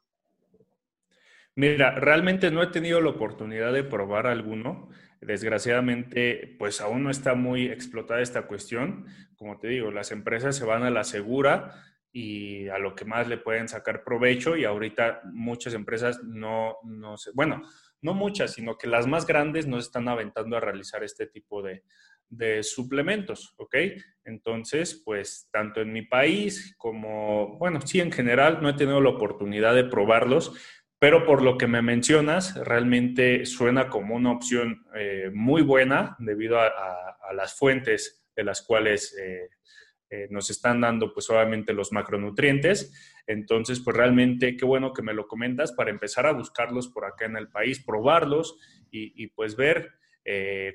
[SPEAKER 2] Mira, realmente no he tenido la oportunidad de probar alguno. Desgraciadamente, pues aún no está muy explotada esta cuestión. Como te digo, las empresas se van a la segura y a lo que más le pueden sacar provecho y ahorita muchas empresas no, no sé, bueno, no muchas, sino que las más grandes no están aventando a realizar este tipo de, de suplementos, ¿ok? Entonces, pues tanto en mi país como, bueno, sí, en general no he tenido la oportunidad de probarlos, pero por lo que me mencionas, realmente suena como una opción eh, muy buena debido a, las fuentes de las cuales eh, eh, nos están dando, pues obviamente, los macronutrientes. Entonces, pues realmente qué bueno que me lo comentas para empezar a buscarlos por acá en el país, probarlos y, pues ver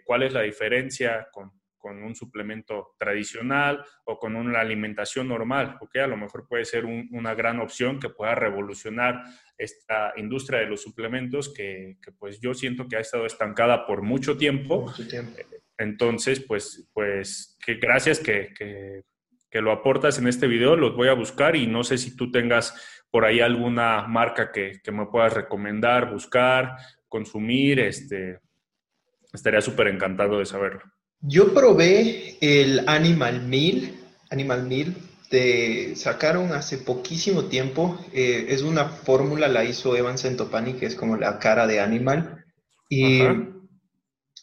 [SPEAKER 2] cuál es la diferencia con, un suplemento tradicional o con una alimentación normal, ¿ok? A lo mejor puede ser una gran opción que pueda revolucionar esta industria de los suplementos que, pues yo siento que ha estado estancada por mucho tiempo. Mucho tiempo. Entonces, pues, pues que gracias que, que, que, lo aportas en este video, los voy a buscar y no sé si tú tengas por ahí alguna marca que, me puedas recomendar, buscar, consumir, este, estaría súper encantado de saberlo.
[SPEAKER 1] Yo probé el Animal Meal, Animal Meal, te sacaron hace poquísimo tiempo, eh, es una fórmula, la hizo Evan Centopani, que es como la cara de Animal, y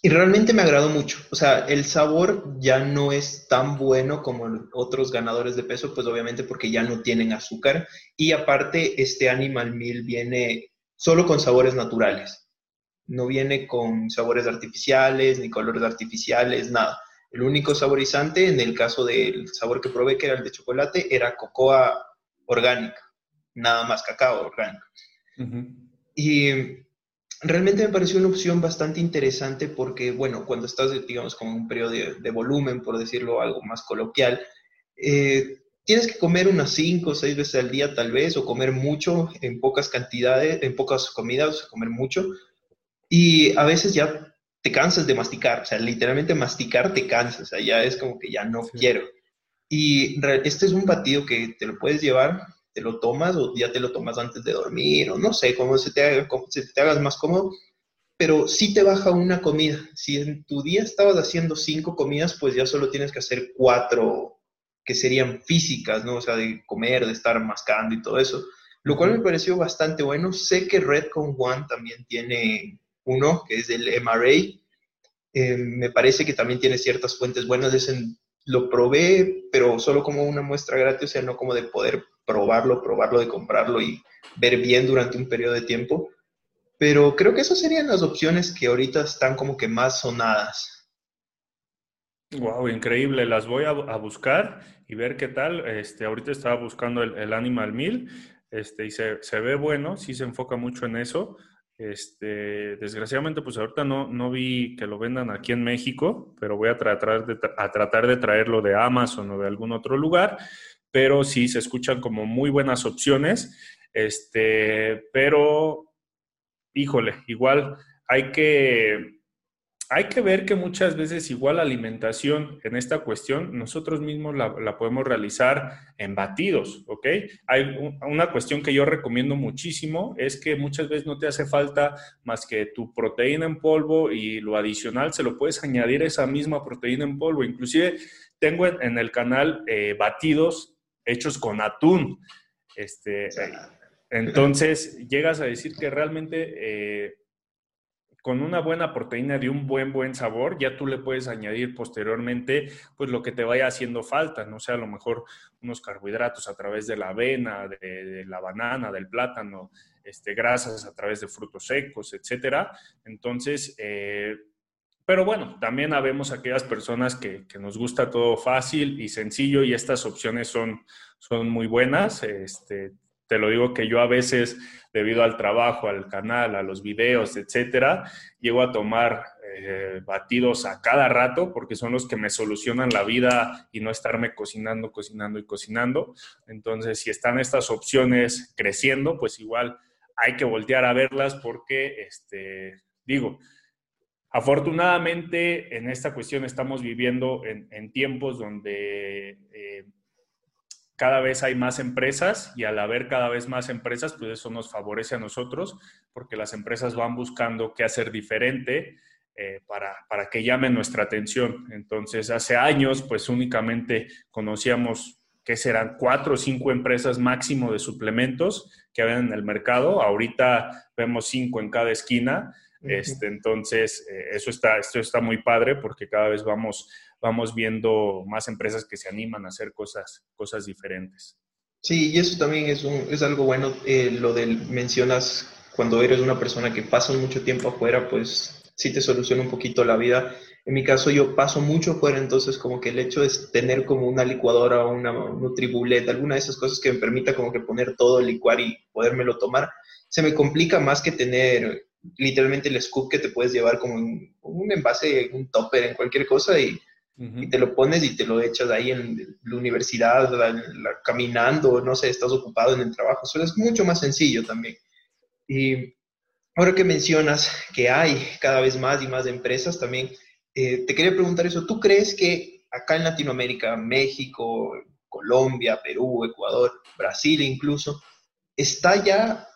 [SPEAKER 1] y realmente me agradó mucho. O sea, el sabor ya no es tan bueno como otros ganadores de peso, pues obviamente porque ya no tienen azúcar. Y aparte, este Animal Meal viene solo con sabores naturales. No viene con sabores artificiales, ni colores artificiales, nada. El único saborizante, en el caso del sabor que probé, que era el de chocolate, era cocoa orgánica. Nada más cacao orgánico. Y realmente me pareció una opción bastante interesante porque, bueno, cuando estás, digamos, con un periodo de, volumen, por decirlo algo más coloquial, eh, tienes que comer unas cinco o seis veces al día tal vez, o comer mucho en pocas cantidades, en pocas comidas, comer mucho, y a veces ya te cansas de masticar, o sea, literalmente masticar te cansas, o sea, ya es como que ya no quiero. Y este es un batido que te lo puedes llevar te lo tomas o ya te lo tomas antes de dormir o no sé, cómo se te, haga, se te hagas más cómodo, pero sí te baja una comida. Si en tu día estabas haciendo cinco comidas, pues ya solo tienes que hacer cuatro que serían físicas, ¿no? O sea, de comer, de estar mascando y todo eso, lo cual me pareció bastante bueno. Sé que Redcon One también tiene uno, que es el MRA. Eh, me parece que también tiene ciertas fuentes buenas. Ese lo probé, pero solo como una muestra gratis, o sea, no como de poder probarlo, probarlo, de comprarlo y ver bien durante un periodo de tiempo. Pero creo que esas serían las opciones que ahorita están como que más sonadas.
[SPEAKER 2] Wow, increíble. Las voy a, buscar y ver qué tal. Este, ahorita estaba buscando el, Animal Meal este, y se, ve bueno, sí se enfoca mucho en eso. Este, desgraciadamente, pues ahorita no, no vi que lo vendan aquí en México, pero voy a tratar de, a tratar de traerlo de Amazon o de algún otro lugar pero sí se escuchan como muy buenas opciones. Este, pero, híjole, igual hay que, hay que ver que muchas veces igual la alimentación en esta cuestión nosotros mismos la, podemos realizar en batidos, ¿ok? Hay una cuestión que yo recomiendo muchísimo, es que muchas veces no te hace falta más que tu proteína en polvo y lo adicional se lo puedes añadir esa misma proteína en polvo. Inclusive tengo en, el canal eh, batidos hechos con atún. Este, entonces, llegas a decir que realmente eh, con una buena proteína de un buen, buen sabor, ya tú le puedes añadir posteriormente, pues lo que te vaya haciendo falta, no sea a lo mejor unos carbohidratos a través de la avena, de, la banana, del plátano, este, grasas a través de frutos secos, etcétera. Entonces, eh, pero bueno, también habemos aquellas personas que, nos gusta todo fácil y sencillo y estas opciones son, son muy buenas. Este, te lo digo que yo a veces, debido al trabajo, al canal, a los videos, etcétera, llego a tomar eh, batidos a cada rato porque son los que me solucionan la vida y no estarme cocinando, cocinando y cocinando. Entonces, si están estas opciones creciendo, pues igual hay que voltear a verlas porque, este, digo, Afortunadamente, en esta cuestión estamos viviendo en, tiempos donde eh, cada vez hay más empresas y al haber cada vez más empresas, pues eso nos favorece a nosotros porque las empresas van buscando qué hacer diferente eh, para, para, que llamen nuestra atención. Entonces, hace años, pues únicamente conocíamos que serán cuatro o cinco empresas máximo de suplementos que habían en el mercado. Ahorita vemos cinco en cada esquina este, entonces, eh, eso está, esto está muy padre porque cada vez vamos, vamos viendo más empresas que se animan a hacer cosas, cosas diferentes.
[SPEAKER 1] Sí, y eso también es, un, es algo bueno, eh, lo del mencionas cuando eres una persona que pasa mucho tiempo afuera, pues sí te soluciona un poquito la vida. En mi caso yo paso mucho afuera, entonces como que el hecho de tener como una licuadora o una Nutribullet, alguna de esas cosas que me permita como que poner todo, licuar y podérmelo tomar, se me complica más que tener literalmente el scoop que te puedes llevar como un, un envase, un topper en cualquier cosa y, y, te lo pones y te lo echas ahí en la universidad, caminando, no sé, estás ocupado en el trabajo. Eso es mucho más sencillo también. Y ahora que mencionas que hay cada vez más y más empresas también, eh, te quería preguntar eso. ¿Tú crees que acá en Latinoamérica, México, Colombia, Perú, Ecuador, Brasil incluso, está ya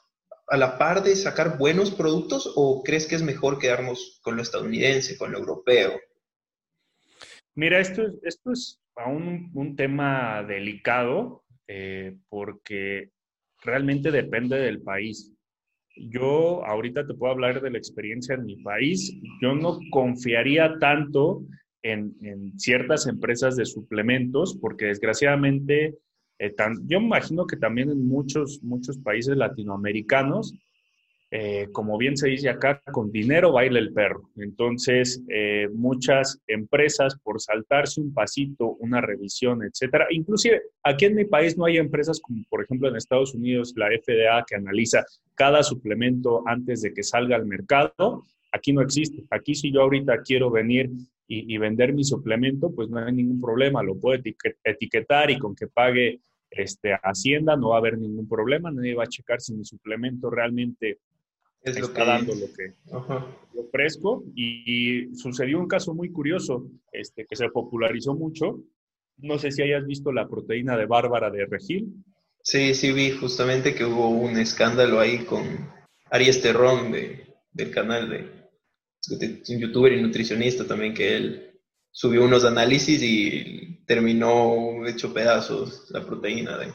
[SPEAKER 1] a la par de sacar buenos productos o crees que es mejor quedarnos con lo estadounidense, con lo europeo?
[SPEAKER 2] Mira, esto, esto es aún un tema delicado eh, porque realmente depende del país. Yo ahorita te puedo hablar de la experiencia en mi país. Yo no confiaría tanto en, en ciertas empresas de suplementos porque desgraciadamente eh, yo imagino que también en muchos, muchos países latinoamericanos, eh, como bien se dice acá, con dinero baila el perro. Entonces, eh, muchas empresas, por saltarse un pasito, una revisión, etcétera, inclusive aquí en mi país no hay empresas como, por ejemplo, en Estados Unidos, la FDA, que analiza cada suplemento antes de que salga al mercado. Aquí no existe. Aquí si yo ahorita quiero venir y, vender mi suplemento, pues no hay ningún problema, lo puedo etiquetar y con que pague este, Hacienda no va a haber ningún problema, nadie va a checar si mi suplemento realmente es está lo que dando lo que ofrezco. Y, sucedió un caso muy curioso este, que se popularizó mucho. No sé si hayas visto la proteína de Bárbara de Regil.
[SPEAKER 1] Sí, sí vi justamente que hubo un escándalo ahí con Aries Terrón de, del canal de, un youtuber y nutricionista también, que él subió unos análisis y terminó hecho pedazos la proteína de...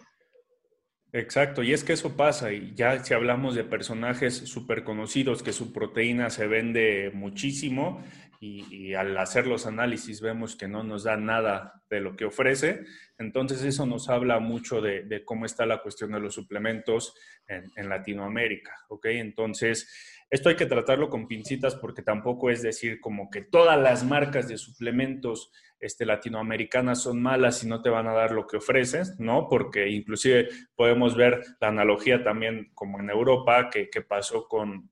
[SPEAKER 2] Exacto, y es que eso pasa, y ya si hablamos de personajes súper conocidos que su proteína se vende muchísimo y, al hacer los análisis vemos que no nos da nada de lo que ofrece, entonces eso nos habla mucho de, cómo está la cuestión de los suplementos en, en Latinoamérica, ¿ok? Entonces, esto hay que tratarlo con pincitas porque tampoco es decir como que todas las marcas de suplementos este, latinoamericanas son malas y no te van a dar lo que ofreces, ¿no? Porque inclusive podemos ver la analogía también como en Europa, que, pasó con,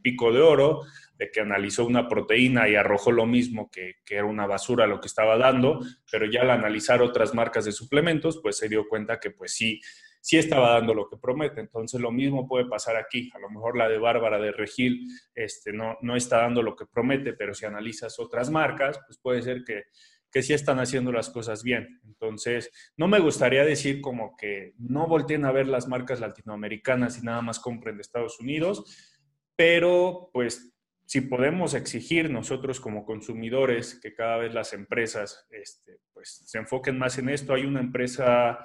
[SPEAKER 2] Pico de Oro, de que analizó una proteína y arrojó lo mismo, que, que, era una basura lo que estaba dando, pero ya al analizar otras marcas de suplementos, pues se dio cuenta que pues sí, sí estaba dando lo que promete. Entonces lo mismo puede pasar aquí. A lo mejor la de Bárbara de Regil este, no, no está dando lo que promete, pero si analizas otras marcas, pues puede ser que, que sí están haciendo las cosas bien. Entonces, no me gustaría decir como que no volteen a ver las marcas latinoamericanas y nada más compren de Estados Unidos, pero pues si podemos exigir nosotros como consumidores que cada vez las empresas este, pues, se enfoquen más en esto. Hay una empresa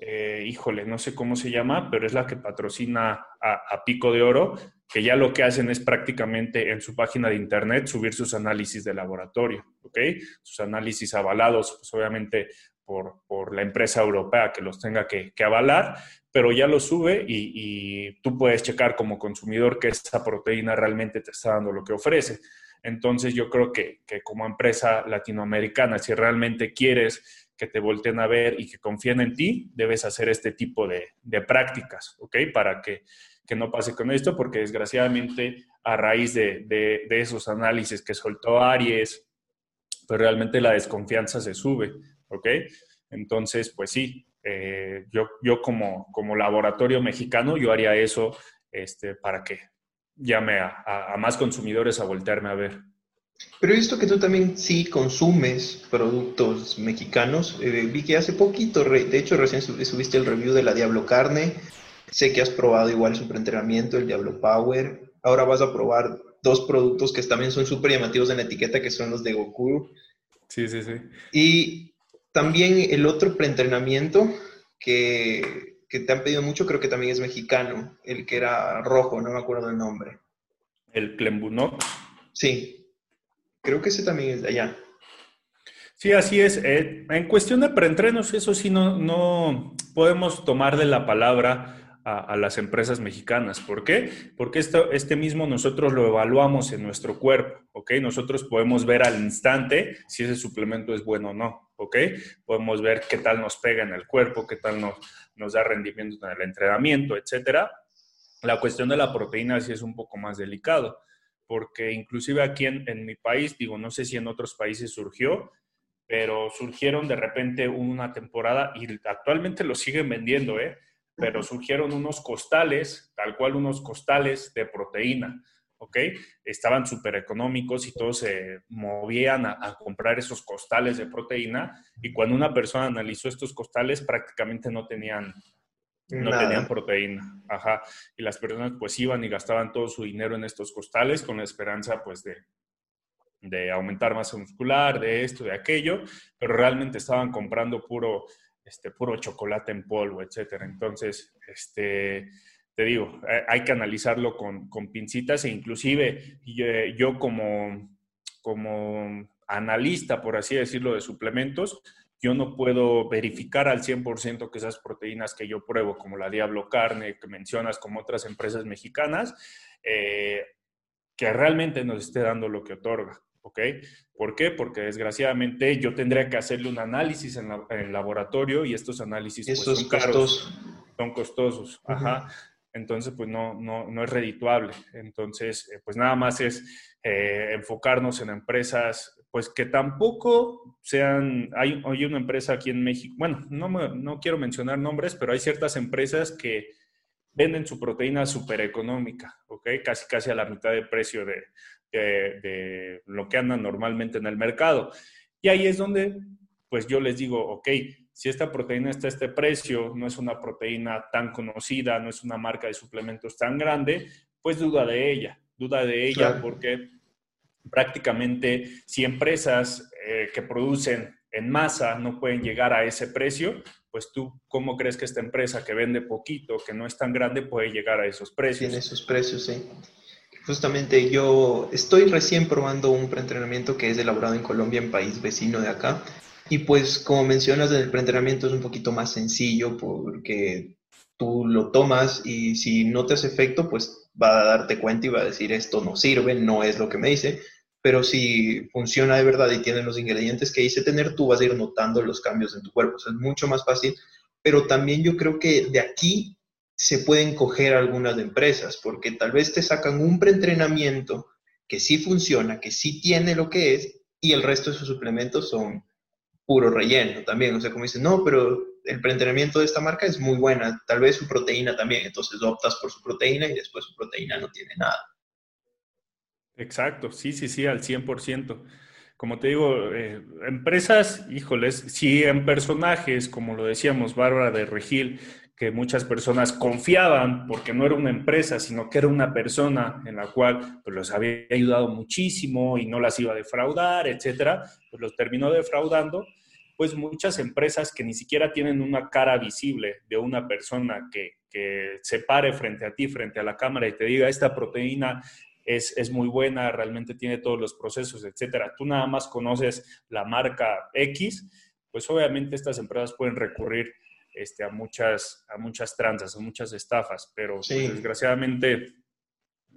[SPEAKER 2] eh, híjole, no sé cómo se llama, pero es la que patrocina a, Pico de Oro, que ya lo que hacen es prácticamente en su página de internet subir sus análisis de laboratorio, ¿ok? Sus análisis avalados, pues obviamente por, la empresa europea que los tenga que, avalar, pero ya lo sube y, tú puedes checar como consumidor que esa proteína realmente te está dando lo que ofrece. Entonces yo creo que, que como empresa latinoamericana, si realmente quieres que te volteen a ver y que confíen en ti, debes hacer este tipo de, prácticas, ¿ok? Para que, no pase con esto, porque desgraciadamente a raíz de, esos análisis que soltó Aries, pues realmente la desconfianza se sube, ¿ok? Entonces, pues sí, eh, yo, yo como, como laboratorio mexicano, yo haría eso este, para que llame a, a más consumidores a voltearme a ver.
[SPEAKER 1] Pero he visto que tú también sí consumes productos mexicanos. Eh, vi que hace poquito, de hecho recién subiste el review de la Diablo Carne. Sé que has probado igual su preentrenamiento, el Diablo Power. Ahora vas a probar dos productos que también son súper llamativos en la etiqueta, que son los de Goku.
[SPEAKER 2] Sí, sí, sí.
[SPEAKER 1] Y también el otro preentrenamiento que, que te han pedido mucho, creo que también es mexicano, el que era rojo, no me acuerdo el nombre.
[SPEAKER 2] ¿El Clembunot?
[SPEAKER 1] Sí, Creo que ese también es de allá.
[SPEAKER 2] Sí, así es. Eh, en cuestión de preentrenos, eso sí no, no podemos tomar de la palabra a, las empresas mexicanas. ¿Por qué? Porque esto, este mismo nosotros lo evaluamos en nuestro cuerpo, ¿ok? Nosotros podemos ver al instante si ese suplemento es bueno o no, ¿ok? Podemos ver qué tal nos pega en el cuerpo, qué tal nos, nos da rendimiento en el entrenamiento, etcétera. La cuestión de la proteína sí es un poco más delicado, porque inclusive aquí en, en mi país, digo, no sé si en otros países surgió, pero surgieron de repente una temporada y actualmente lo siguen vendiendo, ¿eh? pero surgieron unos costales, tal cual unos costales de proteína, ¿ok? Estaban súper económicos y todos se movían a, comprar esos costales de proteína y cuando una persona analizó estos costales prácticamente no tenían, no tenían proteína, ajá. Y las personas pues iban y gastaban todo su dinero en estos costales con la esperanza pues de, de aumentar masa muscular, de esto, de aquello, pero realmente estaban comprando puro este, puro chocolate en polvo, etcétera. Entonces, este, te digo, hay que analizarlo con, con pincitas e inclusive yo, como, como analista, por así decirlo, de suplementos, yo no puedo verificar al 100% que esas proteínas que yo pruebo, como la Diablo Carne, que mencionas, como otras empresas mexicanas, eh, que realmente nos esté dando lo que otorga. ¿ok? ¿Por qué? Porque desgraciadamente yo tendría que hacerle un análisis en, el laboratorio y estos análisis pues, son caros, son costosos, ajá. Entonces, pues no, no, no es redituable. Entonces, eh, pues nada más es eh, enfocarnos en empresas, pues que tampoco sean, hay, hay, una empresa aquí en México, bueno, no, no quiero mencionar nombres, pero hay ciertas empresas que venden su proteína súper económica, ¿ok? Casi, casi a la mitad de precio de, de, lo que anda normalmente en el mercado. Y ahí es donde, pues yo les digo, ok, si esta proteína está a este precio, no es una proteína tan conocida, no es una marca de suplementos tan grande, pues duda de ella, duda de ella porque prácticamente si empresas eh, que producen en masa no pueden llegar a ese precio, pues tú, ¿cómo crees que esta empresa que vende poquito, que no es tan grande, puede llegar a esos precios?
[SPEAKER 1] Tiene esos precios, sí. Justamente yo estoy recién probando un preentrenamiento que es elaborado en Colombia, en país vecino de acá. Y pues como mencionas, el preentrenamiento es un poquito más sencillo porque tú lo tomas y si no te hace efecto, pues va a darte cuenta y va a decir esto no sirve, no es lo que me dice. Pero si funciona de verdad y tiene los ingredientes que dice tener, tú vas a ir notando los cambios en tu cuerpo. es mucho más fácil. Pero también yo creo que de aquí se pueden coger algunas empresas, porque tal vez te sacan un preentrenamiento que sí funciona, que sí tiene lo que es, y el resto de sus suplementos son puro relleno también. O sea, como dicen, no, pero el preentrenamiento de esta marca es muy buena, tal vez su proteína también, entonces optas por su proteína y después su proteína no tiene nada.
[SPEAKER 2] Exacto, sí, sí, sí, al 100%. Como te digo, eh, empresas, híjoles, si en personajes, como lo decíamos, Bárbara de Regil, que muchas personas confiaban porque no era una empresa, sino que era una persona en la cual pues, los había ayudado muchísimo y no las iba a defraudar, etcétera, pues los terminó defraudando, pues muchas empresas que ni siquiera tienen una cara visible de una persona que, que se pare frente a ti, frente a la cámara y te diga, esta proteína es, es, muy buena, realmente tiene todos los procesos, etcétera. Tú nada más conoces la marca X, pues obviamente estas empresas pueden recurrir este, a, muchas, a muchas tranzas, a muchas estafas, pero pues, desgraciadamente,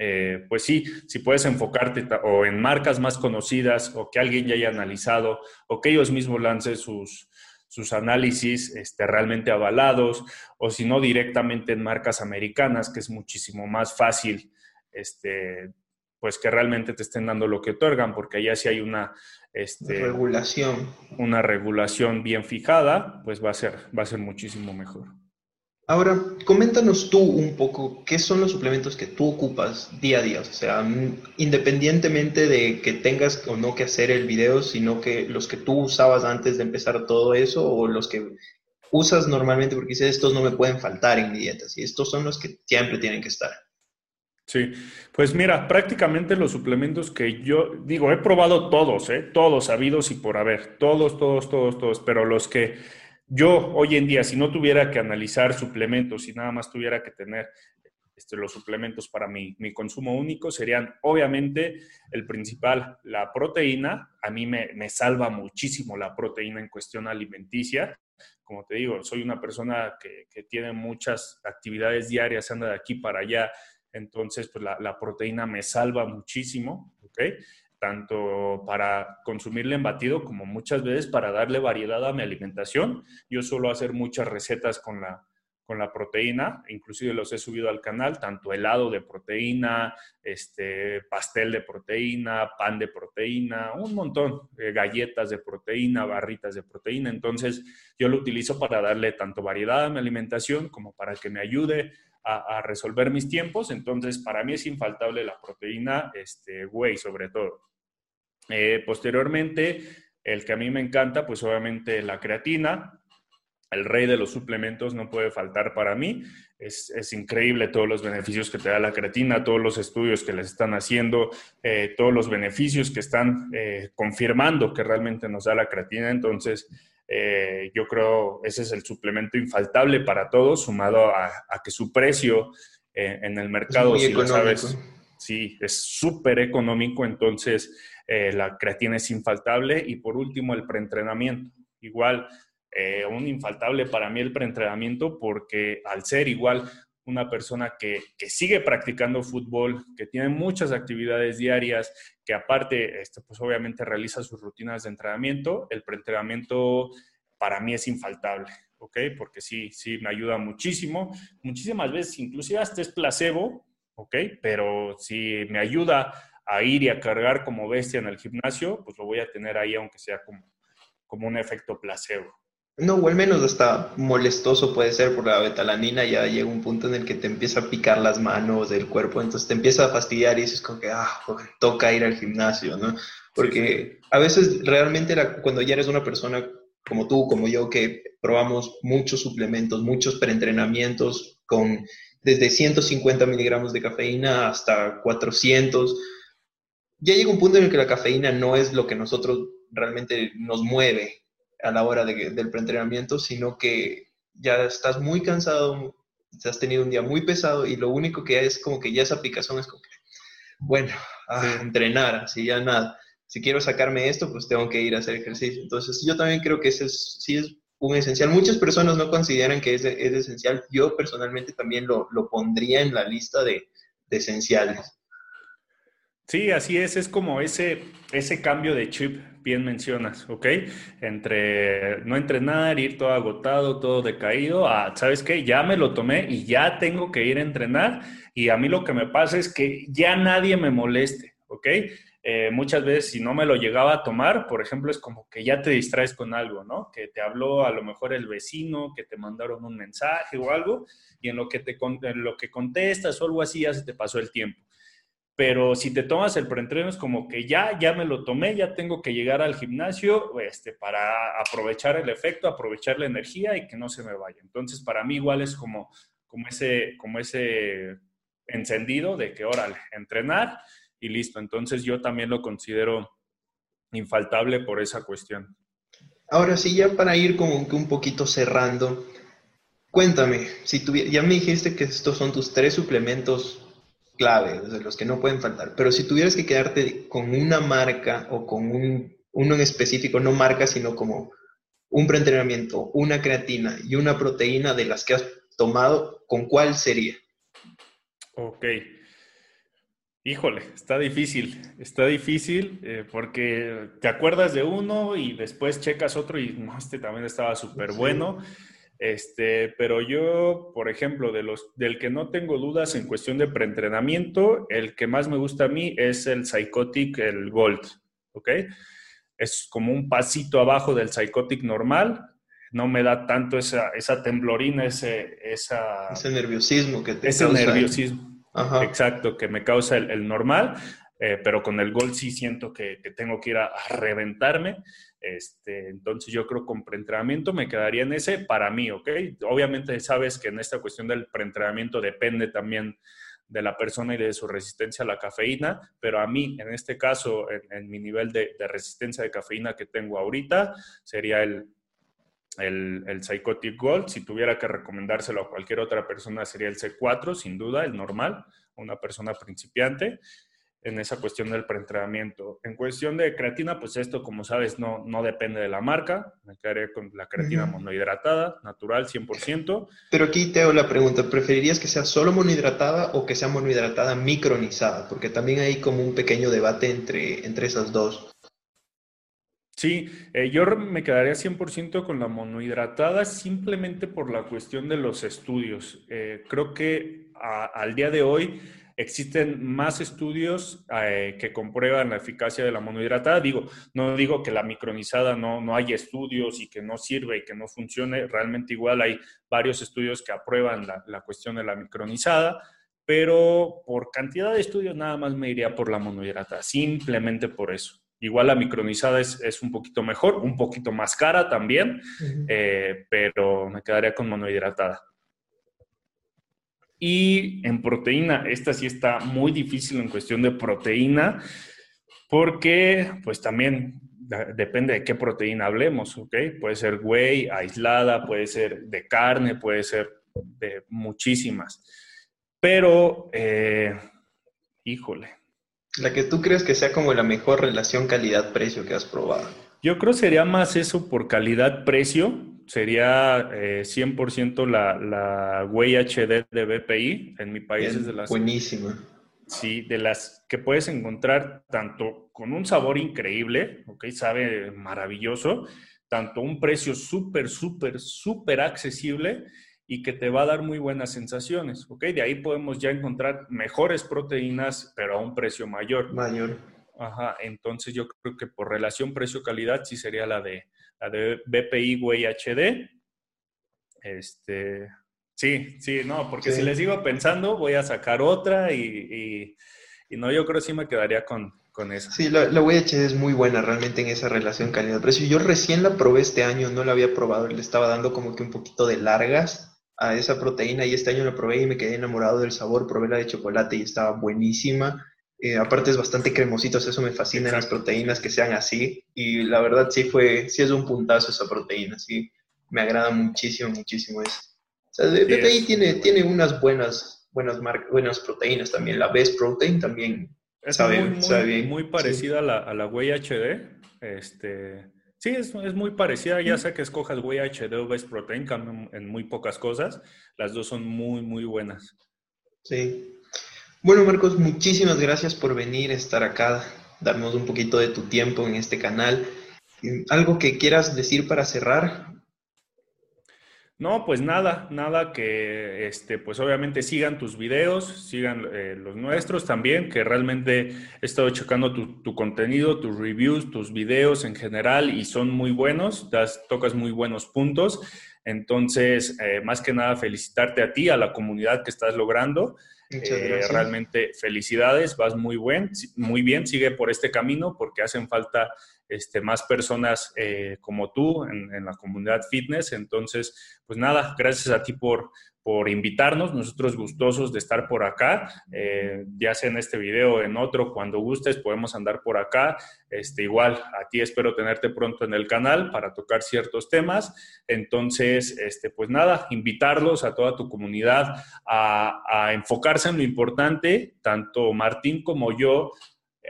[SPEAKER 2] eh, pues sí, si puedes enfocarte o en marcas más conocidas o que alguien ya haya analizado o que ellos mismos lancen sus, sus análisis este, realmente avalados o si no directamente en marcas americanas, que es muchísimo más fácil este, pues que realmente te estén dando lo que otorgan, porque allá sí hay una este,
[SPEAKER 1] regulación.
[SPEAKER 2] Una regulación bien fijada, pues va a ser, va a ser muchísimo mejor.
[SPEAKER 1] Ahora, coméntanos tú un poco qué son los suplementos que tú ocupas día a día, o sea, independientemente de que tengas o no que hacer el video, sino que los que tú usabas antes de empezar todo eso o los que usas normalmente porque dices estos no me pueden faltar en mi dieta, estos son los que siempre tienen que estar.
[SPEAKER 2] Sí, pues mira, prácticamente los suplementos que yo digo, he probado todos, ¿eh? todos habidos y por haber, todos, todos, todos, todos, pero los que yo hoy en día, si no tuviera que analizar suplementos, y nada más tuviera que tener este, los suplementos para mi, mi, consumo único, serían obviamente el principal, la proteína. A mí me, me salva muchísimo la proteína en cuestión alimenticia como te digo, soy una persona que, que, tiene muchas actividades diarias, anda de aquí para allá, entonces, pues la, proteína me salva muchísimo, ¿ok? Tanto para consumirla en batido como muchas veces para darle variedad a mi alimentación. Yo suelo hacer muchas recetas con la, con la proteína, inclusive los he subido al canal, tanto helado de proteína, este, pastel de proteína, pan de proteína, un montón, de galletas de proteína, barritas de proteína. Entonces, yo lo utilizo para darle tanto variedad a mi alimentación como para que me ayude a, resolver mis tiempos. Entonces, para mí es infaltable la proteína, este, whey sobre todo. Eh, posteriormente, el que a mí me encanta, pues obviamente la creatina, el rey de los suplementos no puede faltar para mí. Es, increíble todos los beneficios que te da la creatina, todos los estudios que les están haciendo, eh, todos los beneficios que están eh, confirmando que realmente nos da la creatina. Entonces, eh, yo creo ese es el suplemento infaltable para todos, sumado a, que su precio en el mercado, si lo sabes, sí, es súper económico. Entonces, la creatina es infaltable. Y por último, el preentrenamiento. Igual, eh, un infaltable para mí el preentrenamiento porque al ser igual una persona que, sigue practicando fútbol, que tiene muchas actividades diarias, que aparte, este, pues obviamente realiza sus rutinas de entrenamiento, el preentrenamiento para mí es infaltable, ¿ok? Porque sí, sí, me ayuda muchísimo. Muchísimas veces, inclusive hasta es placebo, ¿ok? Pero si me ayuda a ir y a cargar como bestia en el gimnasio, pues lo voy a tener ahí, aunque sea como, como un efecto placebo.
[SPEAKER 1] No, o al menos hasta molestoso puede ser por la betalanina, ya llega un punto en el que te empieza a picar las manos del cuerpo, entonces te empieza a fastidiar y dices como que, ah, toca ir al gimnasio, ¿no? Porque a veces realmente cuando ya eres una persona como tú, como yo, que probamos muchos suplementos, muchos preentrenamientos con desde 150 miligramos de cafeína hasta 400, ya llega un punto en el que la cafeína no es lo que nosotros realmente nos mueve, a la hora del preentrenamiento, sino que ya estás muy cansado, has tenido un día muy pesado y lo único que es como que ya esa picazón es como que, bueno, a entrenar, así ya nada. Si quiero sacarme esto, pues tengo que ir a hacer ejercicio. Entonces, yo también creo que ese es, sí es un esencial. Muchas personas no consideran que es, es esencial. Yo personalmente también lo, lo pondría en la lista de, de esenciales.
[SPEAKER 2] Sí, así es, es como ese, ese cambio de chip, bien mencionas, ¿ok? Entre no entrenar, ir todo agotado, todo decaído, a, ¿sabes qué? Ya me lo tomé y ya tengo que ir a entrenar y a mí lo que me pasa es que ya nadie me moleste, ¿ok? Eh, muchas veces si no me lo llegaba a tomar, por ejemplo, es como que ya te distraes con algo, ¿no? Que te habló a lo mejor el vecino, que te mandaron un mensaje o algo, y en lo que, te, en lo que contestas o algo así ya se te pasó el tiempo pero si te tomas el preentreno es como que ya, ya me lo tomé, ya tengo que llegar al gimnasio este, para aprovechar el efecto, aprovechar la energía y que no se me vaya. Entonces, para mí igual es como, como, ese, como ese encendido de que, órale, entrenar y listo. Entonces, yo también lo considero infaltable por esa cuestión.
[SPEAKER 1] Ahora sí, ya para ir como que un poquito cerrando, cuéntame, si ya me dijiste que estos son tus tres suplementos clave, de los que no pueden faltar. Pero si tuvieras que quedarte con una marca o con un, uno en específico, no marca, sino como un preentrenamiento, una creatina y una proteína de las que has tomado, ¿con cuál sería?
[SPEAKER 2] Ok. Híjole, está difícil, está difícil eh, porque te acuerdas de uno y después checas otro y no, este también estaba súper bueno. Este, pero yo, por ejemplo, de los, del que no tengo dudas en cuestión de preentrenamiento, el que más me gusta a mí es el Psychotic, el Gold, ¿ok? Es como un pasito abajo del Psychotic normal, no me da tanto esa, esa temblorina, ese, esa,
[SPEAKER 1] ese nerviosismo que te
[SPEAKER 2] ese nerviosismo, exacto, que me causa el, normal, eh, pero con el Gold sí siento que, tengo que ir a reventarme. Este, entonces yo creo que con preentrenamiento me quedaría en ese para mí, ¿ok? Obviamente sabes que en esta cuestión del preentrenamiento depende también de la persona y de su resistencia a la cafeína, pero a mí, en este caso, en, mi nivel de, resistencia de cafeína que tengo ahorita, sería el, el, el, Psychotic Gold. Si tuviera que recomendárselo a cualquier otra persona, sería el C4, sin duda, el normal, una persona principiante en esa cuestión del preentrenamiento. En cuestión de creatina, pues esto, como sabes, no, no depende de la marca. Me quedaría con la creatina monohidratada, natural, 100%.
[SPEAKER 1] Pero aquí te hago la pregunta, ¿preferirías que sea solo monohidratada o que sea monohidratada micronizada? Porque también hay como un pequeño debate entre, entre esas dos.
[SPEAKER 2] Sí, eh, yo me quedaría 100% con la monohidratada simplemente por la cuestión de los estudios. Eh, creo que al día de hoy existen más estudios eh, que comprueban la eficacia de la monohidratada. Digo, no digo que la micronizada no, no hay estudios y que no sirve y que no funcione. Realmente igual hay varios estudios que aprueban la, la cuestión de la micronizada pero por cantidad de estudios nada más me iría por la monohidratada, simplemente por eso. Igual la micronizada es, es, un poquito mejor, un poquito más cara también, eh, pero me quedaría con monohidratada. Y en proteína, esta sí está muy difícil en cuestión de proteína, porque pues también depende de qué proteína hablemos, ¿ok? Puede ser whey, aislada, puede ser de carne, puede ser de muchísimas. Pero, eh, híjole,
[SPEAKER 1] la que tú crees que sea como la mejor relación calidad-precio que has probado.
[SPEAKER 2] Yo creo sería más eso por calidad-precio. Sería 100% eh, la, la Way HD de BPI. En mi país es de las...
[SPEAKER 1] Buenísima.
[SPEAKER 2] Sí, de las que puedes encontrar tanto con un sabor increíble, ok, sabe maravilloso, tanto un precio súper, súper, súper accesible y que te va a dar muy buenas sensaciones, ¿ok? De ahí podemos ya encontrar mejores proteínas, pero a un precio mayor.
[SPEAKER 1] Mayor.
[SPEAKER 2] Ajá, entonces yo creo que por relación precio-calidad sí sería la de, la de BPI Way HD. Este, sí, sí, no, porque si les sigo pensando, voy a sacar otra y, y, no, yo creo que sí me quedaría con, con esa.
[SPEAKER 1] Sí, la, la HD es muy buena realmente en esa relación calidad-precio. Yo recién la probé este año, no la había probado, le estaba dando como que un poquito de largas a esa proteína y este año la probé y me quedé enamorado del sabor, probé la de chocolate y estaba buenísima. Eh, aparte es bastante cremosito, eso me fascina las proteínas que sean así y la verdad sí fue, sí es un puntazo esa proteína, sí, me agrada muchísimo, muchísimo eso. O sea, PPI tiene, tiene unas buenas, buenas, buenas proteínas también, la Best Protein también
[SPEAKER 2] sabe, muy, bien. Muy parecida a la, a la Whey HD, este Sí, es, muy parecida, ya sea que escojas HD o Best Protein, cambian en muy pocas cosas. Las dos son muy, muy buenas.
[SPEAKER 1] Sí. Bueno, Marcos, muchísimas gracias por venir, estar acá, darnos un poquito de tu tiempo en este canal. ¿Algo que quieras decir para cerrar?
[SPEAKER 2] No, pues nada, nada que, este, pues obviamente sigan tus videos, sigan eh, los nuestros también, que realmente he estado checando tu, contenido, tus reviews, tus videos en general y son muy buenos, das, tocas muy buenos puntos. Entonces, eh, más que nada, felicitarte a ti, a la comunidad que estás logrando. Eh, realmente felicidades, vas muy, buen, muy bien, sigue por este camino porque hacen falta este, más personas eh, como tú en, la comunidad fitness. Entonces, pues nada, gracias a ti por, por invitarnos. Nosotros gustosos de estar por acá, eh, ya sea en este video en otro, cuando gustes, podemos andar por acá. Este, igual, a ti espero tenerte pronto en el canal para tocar ciertos temas. Entonces, este, pues nada, invitarlos a toda tu comunidad a, a enfocarse en lo importante, tanto Martín como yo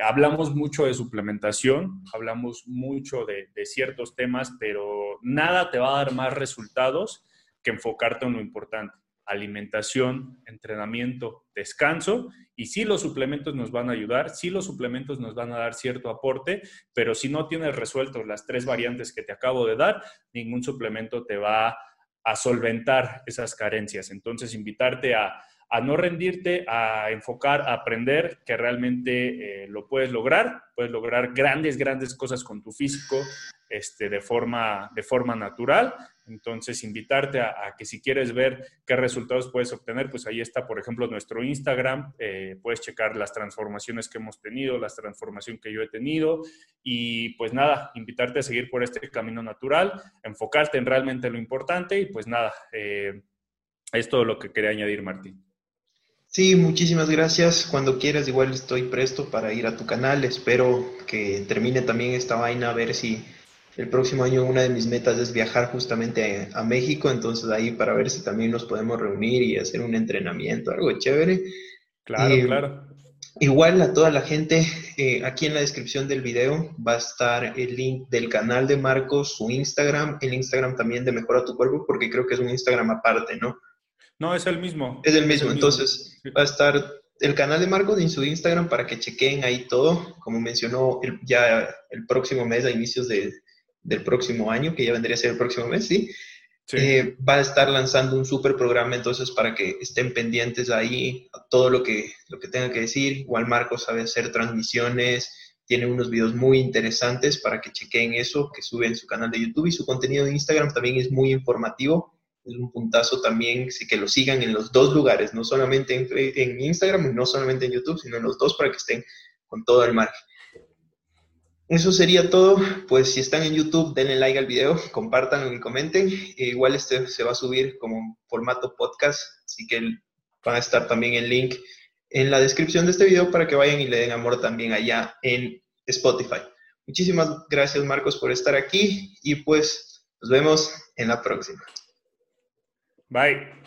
[SPEAKER 2] hablamos mucho de suplementación, hablamos mucho de, ciertos temas, pero nada te va a dar más resultados que enfocarte en lo importante. Alimentación, entrenamiento, descanso. Y sí los suplementos nos van a ayudar, sí los suplementos nos van a dar cierto aporte, pero si no tienes resueltos las tres variantes que te acabo de dar, ningún suplemento te va a solventar esas carencias. Entonces, invitarte a, a no rendirte, a enfocar, a aprender que realmente eh, lo puedes lograr, puedes lograr grandes, grandes cosas con tu físico este, de, forma, de forma natural. Entonces, invitarte a, que si quieres ver qué resultados puedes obtener, pues ahí está, por ejemplo, nuestro Instagram. Eh, puedes checar las transformaciones que hemos tenido, las transformaciones que yo he tenido. Y pues nada, invitarte a seguir por este camino natural, enfocarte en realmente lo importante y pues nada, eh, es todo lo que quería añadir, Martín.
[SPEAKER 1] Sí, muchísimas gracias. Cuando quieras, igual estoy presto para ir a tu canal. Espero que termine también esta vaina, a ver si el próximo año una de mis metas es viajar justamente a, México, entonces ahí para ver si también nos podemos reunir y hacer un entrenamiento, algo chévere.
[SPEAKER 2] Claro, claro.
[SPEAKER 1] Igual a toda la gente, eh, aquí en la descripción del video va a estar el link del canal de Marcos, su Instagram, el Instagram también de Mejora tu Cuerpo, porque creo que es un Instagram aparte, ¿no?
[SPEAKER 2] No, es el mismo.
[SPEAKER 1] Es el mismo, entonces va a estar el canal de Marcos en su Instagram para que chequen ahí todo. Como mencionó ya el próximo mes, a inicios del próximo año, que ya vendría a ser el próximo mes, ¿sí? Eh, va a estar lanzando un super programa, entonces para que estén pendientes ahí a todo lo que, lo que tenga que decir. Igual Marcos sabe hacer transmisiones, tiene unos videos muy interesantes para que chequen eso, que sube en su canal de YouTube y su contenido de Instagram también es muy informativo. Es un puntazo también que lo sigan en los dos lugares, no solamente en, en Instagram, no solamente en YouTube, sino en los dos para que estén con todo el margen. Eso sería todo. Pues si están en YouTube, denle like al video, compartan y comenten. E igual este se va a subir como formato podcast, así que van a estar también el link en la descripción de este video para que vayan y le den amor también allá en Spotify. Muchísimas gracias Marcos por estar aquí y pues nos vemos en la próxima.
[SPEAKER 2] Bye.